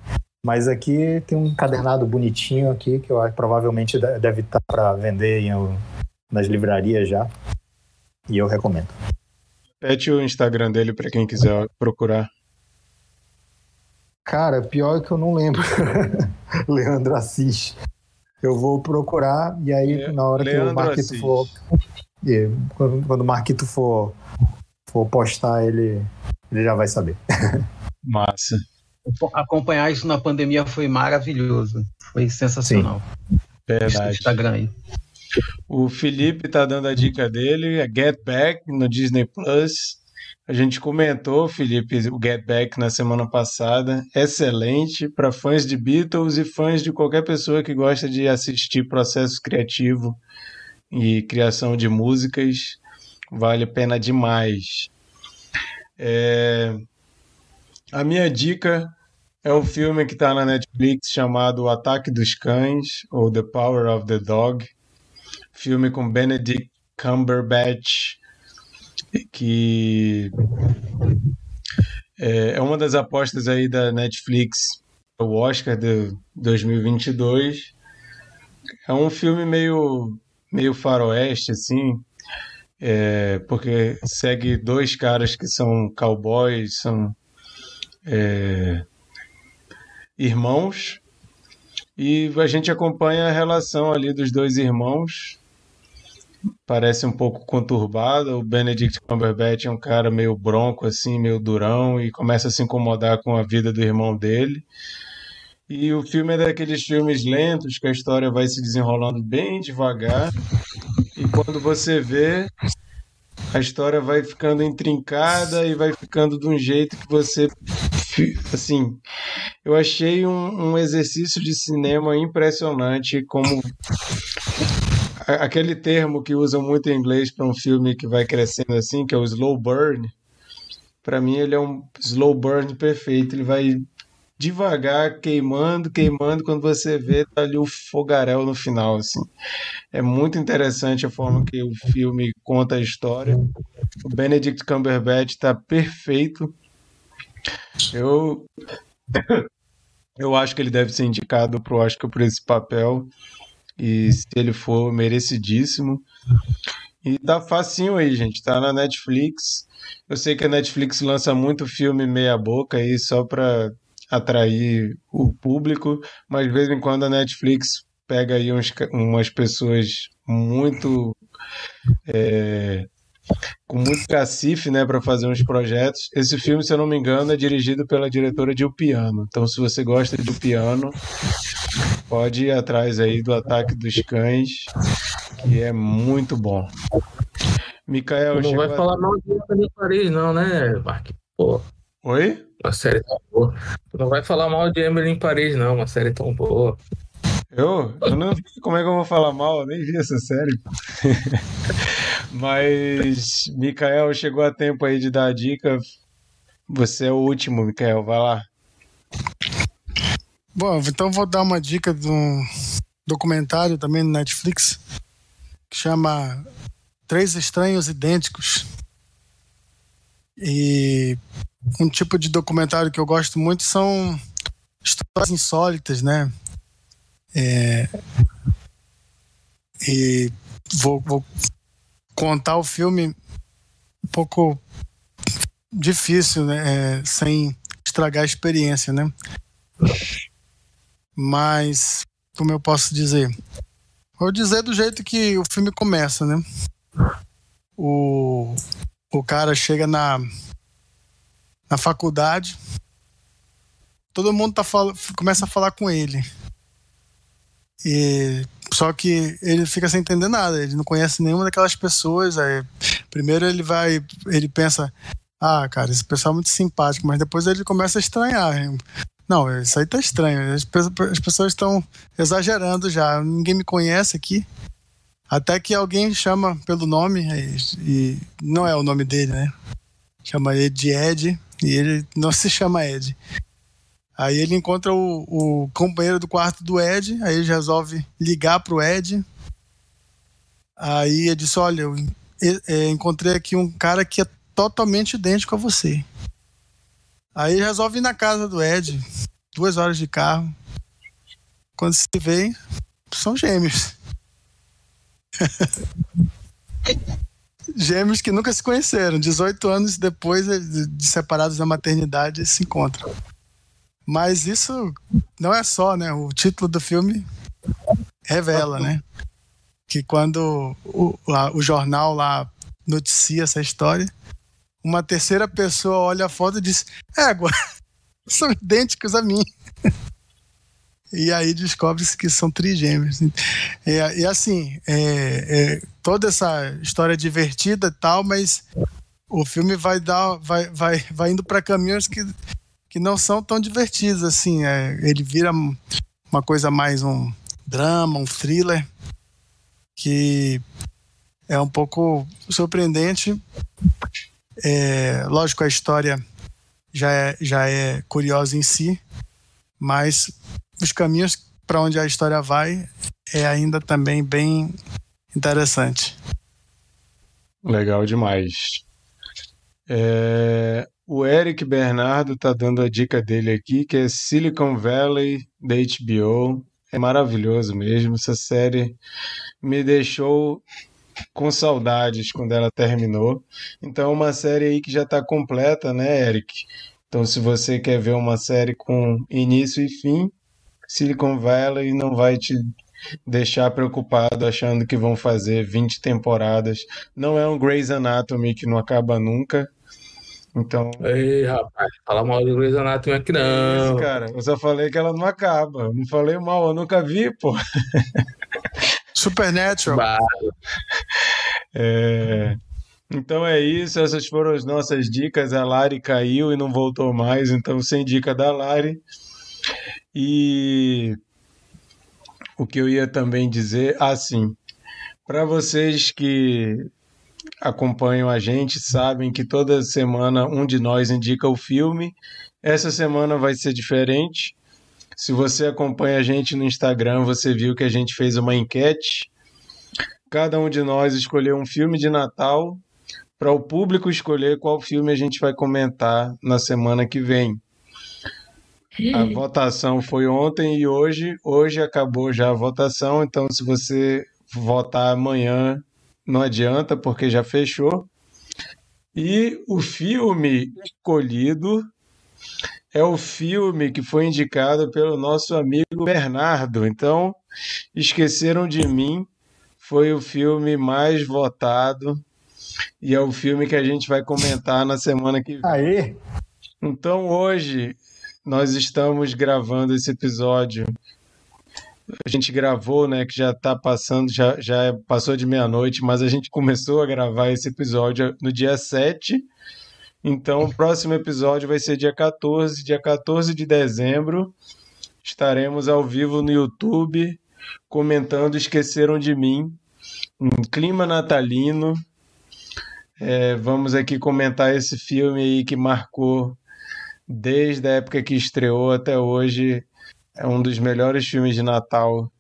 Mas aqui tem um cadernado bonitinho aqui que eu acho provavelmente deve estar para vender em, nas livrarias já. E eu recomendo.
Pede o Instagram dele para quem quiser procurar.
Cara, pior é que eu não lembro. Leandro Assis. Eu vou procurar e aí Le... na hora Leandro que o Marquito Assis. for. quando, quando o Marquito for, for postar, ele, ele já vai saber.
Massa.
Acompanhar isso na pandemia foi maravilhoso. Foi sensacional.
Sim. Verdade.
Instagram aí.
O Felipe tá dando a dica dele, é Get Back no Disney Plus. A gente comentou, Felipe, o Get Back na semana passada. Excelente para fãs de Beatles e fãs de qualquer pessoa que gosta de assistir processo criativo e criação de músicas. Vale a pena demais. É... A minha dica é um filme que está na Netflix chamado O Ataque dos Cães ou The Power of the Dog. Filme com Benedict Cumberbatch que é, é uma das apostas aí da Netflix, o Oscar de 2022. É um filme meio, meio faroeste, assim, é, porque segue dois caras que são cowboys, são é, irmãos, e a gente acompanha a relação ali dos dois irmãos, parece um pouco conturbada. O Benedict Cumberbatch é um cara meio bronco, assim, meio durão, e começa a se incomodar com a vida do irmão dele. E o filme é daqueles filmes lentos que a história vai se desenrolando bem devagar. E quando você vê, a história vai ficando intrincada e vai ficando de um jeito que você. Assim, eu achei um, um exercício de cinema impressionante como aquele termo que usam muito em inglês para um filme que vai crescendo assim, que é o slow burn. Para mim ele é um slow burn perfeito, ele vai devagar, queimando, queimando, quando você vê tá ali o fogaréu no final, assim. É muito interessante a forma que o filme conta a história. O Benedict Cumberbatch está perfeito. Eu eu acho que ele deve ser indicado para o Oscar por esse papel. E se ele for, merecidíssimo. E tá facinho aí, gente. Tá na Netflix. Eu sei que a Netflix lança muito filme meia boca aí só para atrair o público, mas de vez em quando a Netflix pega aí uns, umas pessoas muito é, com muito cacife, né, para fazer uns projetos. Esse filme, se eu não me engano, é dirigido pela diretora de O Piano. Então, se você gosta de O Piano, pode ir atrás aí do Ataque dos Cães, que é muito bom. Micael,
não vai a... falar mal de Emily Paris, não, né, Mark? Pô.
Oi?
Uma série tão boa. Tu não vai falar mal de Emily em Paris, não, uma série tão boa.
Eu? Eu não vi como é que eu vou falar mal, eu nem vi essa série. Mas, Mikael, chegou a tempo aí de dar a dica. Você é o último, Mikael, vai lá.
Bom, então vou dar uma dica de um documentário também no Netflix que chama Três Estranhos Idênticos. E um tipo de documentário que eu gosto muito são histórias insólitas, né? É, e vou, vou contar o filme um pouco difícil, né? É, sem estragar a experiência, né? Mas, como eu posso dizer? Vou dizer do jeito que o filme começa, né? O, o cara chega na, na faculdade, todo mundo tá começa a falar com ele. E só que ele fica sem entender nada, ele não conhece nenhuma daquelas pessoas. Aí, primeiro ele vai, ele pensa, ah, cara, esse pessoal é muito simpático, mas depois ele começa a estranhar. Não, isso aí tá estranho. As, as pessoas estão exagerando já. Ninguém me conhece aqui. Até que alguém chama pelo nome, e, e não é o nome dele, né? Chama ele de Ed, e ele não se chama Ed. Aí ele encontra o, o companheiro do quarto do Ed, aí ele resolve ligar pro Ed. Aí ele disse: Olha, eu é, encontrei aqui um cara que é totalmente idêntico a você. Aí ele resolve ir na casa do Ed, duas horas de carro. Quando se vê, são gêmeos. gêmeos que nunca se conheceram. 18 anos depois de separados da maternidade, se encontram. Mas isso não é só, né? O título do filme revela, né? Que quando o, lá, o jornal lá noticia essa história, uma terceira pessoa olha a foto e diz: Égua, são idênticos a mim. E aí descobre-se que são trigêmeos. E, e assim, é, é, toda essa história divertida e tal, mas o filme vai dar, vai, vai, vai indo para caminhos que, que não são tão divertidos assim. É, ele vira uma coisa mais um drama, um thriller que é um pouco surpreendente. É, lógico, a história já é, já é curiosa em si, mas os caminhos para onde a história vai é ainda também bem interessante.
Legal demais. É, o Eric Bernardo tá dando a dica dele aqui, que é Silicon Valley da HBO. É maravilhoso mesmo. Essa série me deixou com saudades quando ela terminou. Então, é uma série aí que já está completa, né, Eric? Então, se você quer ver uma série com início e fim, Silicon Valley não vai te deixar preocupado achando que vão fazer 20 temporadas. Não é um Grey's Anatomy que não acaba nunca. Então.
Ei, rapaz, fala mal do Grey's Anatomy aqui não.
Isso, cara. Eu só falei que ela não acaba. Não falei mal, eu nunca vi, pô.
Supernatural.
É. Então é isso, essas foram as nossas dicas. A Lari caiu e não voltou mais, então sem dica da Lari. E o que eu ia também dizer, assim, para vocês que acompanham a gente sabem que toda semana um de nós indica o filme. Essa semana vai ser diferente. Se você acompanha a gente no Instagram, você viu que a gente fez uma enquete. Cada um de nós escolheu um filme de Natal para o público escolher qual filme a gente vai comentar na semana que vem. A votação foi ontem e hoje. Hoje acabou já a votação, então se você votar amanhã não adianta porque já fechou. E o filme escolhido é o filme que foi indicado pelo nosso amigo Bernardo. Então, Esqueceram de Mim foi o filme mais votado e é o filme que a gente vai comentar na semana que vem.
Aí.
Então, hoje nós estamos gravando esse episódio a gente gravou, né, que já está passando, já, já passou de meia-noite, mas a gente começou a gravar esse episódio no dia 7. Então, o próximo episódio vai ser dia 14, dia 14 de dezembro. Estaremos ao vivo no YouTube comentando Esqueceram de Mim, um clima natalino. É, vamos aqui comentar esse filme aí que marcou desde a época que estreou até hoje é um dos melhores filmes de Natal.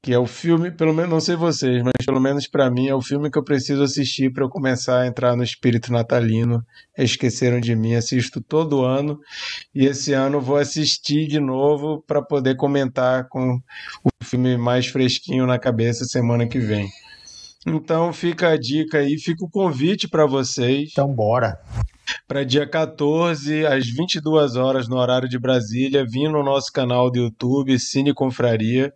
Que é o filme, pelo menos, não sei vocês, mas pelo menos para mim é o filme que eu preciso assistir para eu começar a entrar no espírito natalino. Esqueceram de mim, assisto todo ano e esse ano vou assistir de novo para poder comentar com o filme mais fresquinho na cabeça semana que vem. Então fica a dica aí, fica o convite para vocês.
Então bora
para dia 14, às 22 horas, no horário de Brasília, vir no nosso canal do YouTube, Cine Confraria,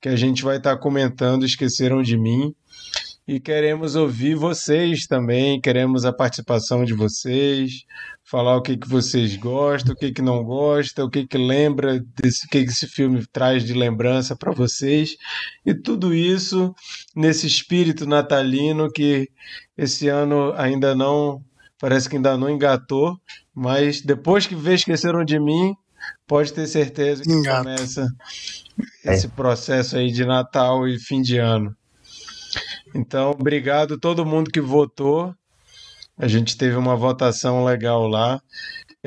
que a gente vai estar tá comentando Esqueceram de Mim. E queremos ouvir vocês também, queremos a participação de vocês, falar o que, que vocês gostam, o que, que não gostam, o que, que lembra desse o que, que esse filme traz de lembrança para vocês. E tudo isso nesse espírito natalino que esse ano ainda não parece que ainda não engatou, mas depois que vê Esqueceram de Mim, pode ter certeza que Engata. começa é. esse processo aí de Natal e fim de ano. Então, obrigado a todo mundo que votou. A gente teve uma votação legal lá.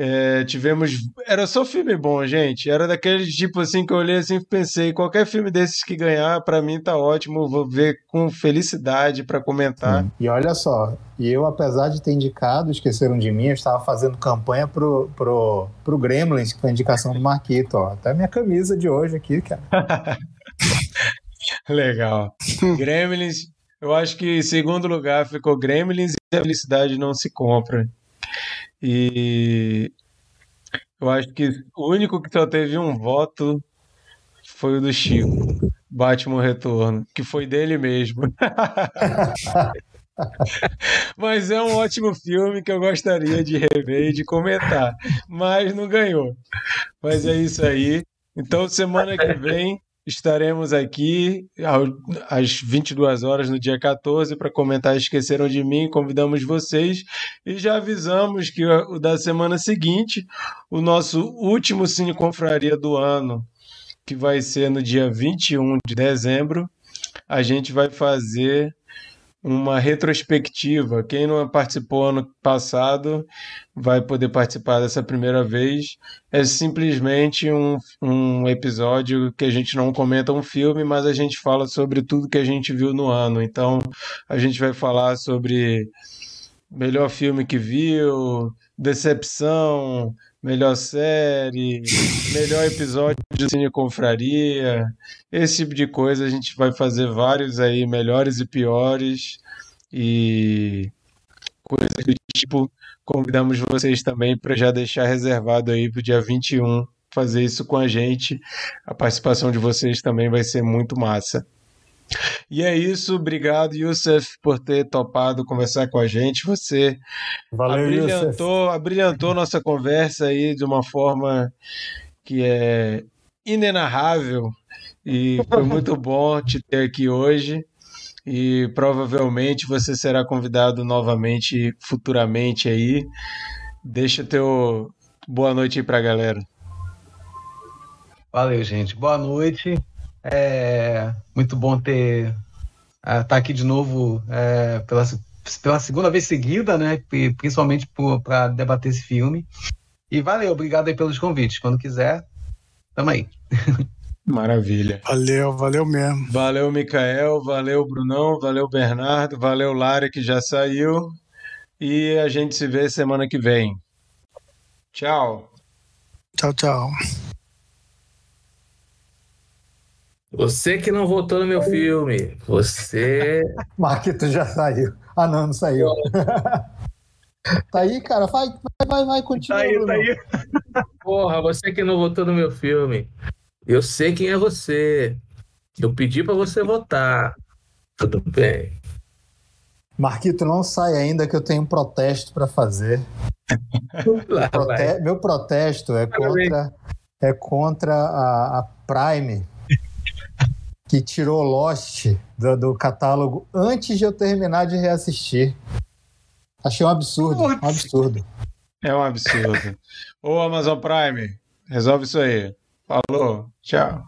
É, tivemos. Era só filme bom, gente. Era daquele tipo assim que eu olhei assim e pensei: qualquer filme desses que ganhar, para mim tá ótimo. Vou ver com felicidade para comentar.
E olha só, e eu, apesar de ter indicado, esqueceram de mim, eu estava fazendo campanha pro, pro, pro Gremlins, com a indicação do Marquito. Ó. Até minha camisa de hoje aqui, cara.
Legal. Gremlins, eu acho que em segundo lugar ficou Gremlins e a felicidade não se compra. E eu acho que o único que só teve um voto foi o do Chico, Batman Retorno, que foi dele mesmo. Mas é um ótimo filme que eu gostaria de rever e de comentar. Mas não ganhou. Mas é isso aí. Então, semana que vem, estaremos aqui às 22 horas no dia 14 para comentar Esqueceram de Mim. Convidamos vocês e já avisamos que o da semana seguinte, o nosso último Cine Confraria do ano, que vai ser no dia 21 de dezembro, a gente vai fazer uma retrospectiva. Quem não participou ano passado vai poder participar dessa primeira vez. É simplesmente um, um episódio que a gente não comenta um filme, mas a gente fala sobre tudo que a gente viu no ano. Então a gente vai falar sobre melhor filme que viu, decepção, melhor série, melhor episódio de Cine Confraria, esse tipo de coisa. A gente vai fazer vários aí, melhores e piores, e coisas do tipo. Convidamos vocês também para já deixar reservado aí para o dia 21 fazer isso com a gente. A participação de vocês também vai ser muito massa. E é isso, obrigado, Youssef, por ter topado conversar com a gente. Você Valeu, abrilhantou, abrilhantou nossa conversa aí de uma forma que é inenarrável e foi muito bom te ter aqui hoje. E provavelmente você será convidado novamente futuramente aí. Deixa teu boa noite aí pra galera.
Valeu, gente. Boa noite. É muito bom ter estar é, tá aqui de novo é, pela, pela segunda vez seguida, né? Principalmente para debater esse filme. E valeu, obrigado aí pelos convites. Quando quiser, tamo aí.
Maravilha.
Valeu, valeu mesmo.
Valeu, Mikael, valeu, Brunão, valeu, Bernardo, valeu, Lara, que já saiu. E a gente se vê semana que vem. Tchau.
Tchau, tchau.
Você que não votou no meu filme. Você.
Marquito já saiu. Ah, não, não saiu. tá aí, cara. Vai, vai, vai, vai continua. Tá aí, tá aí.
Porra, você que não votou no meu filme. Eu sei quem é você. Eu pedi para você votar. Tudo bem.
Marquito, não sai ainda que eu tenho um protesto para fazer. Lá, Prote... Meu protesto é contra, é contra a, a Prime que tirou Lost do, do, catálogo antes de eu terminar de reassistir. Achei um absurdo, um absurdo.
É um absurdo. Ô Amazon Prime, resolve isso aí. Falou, tchau.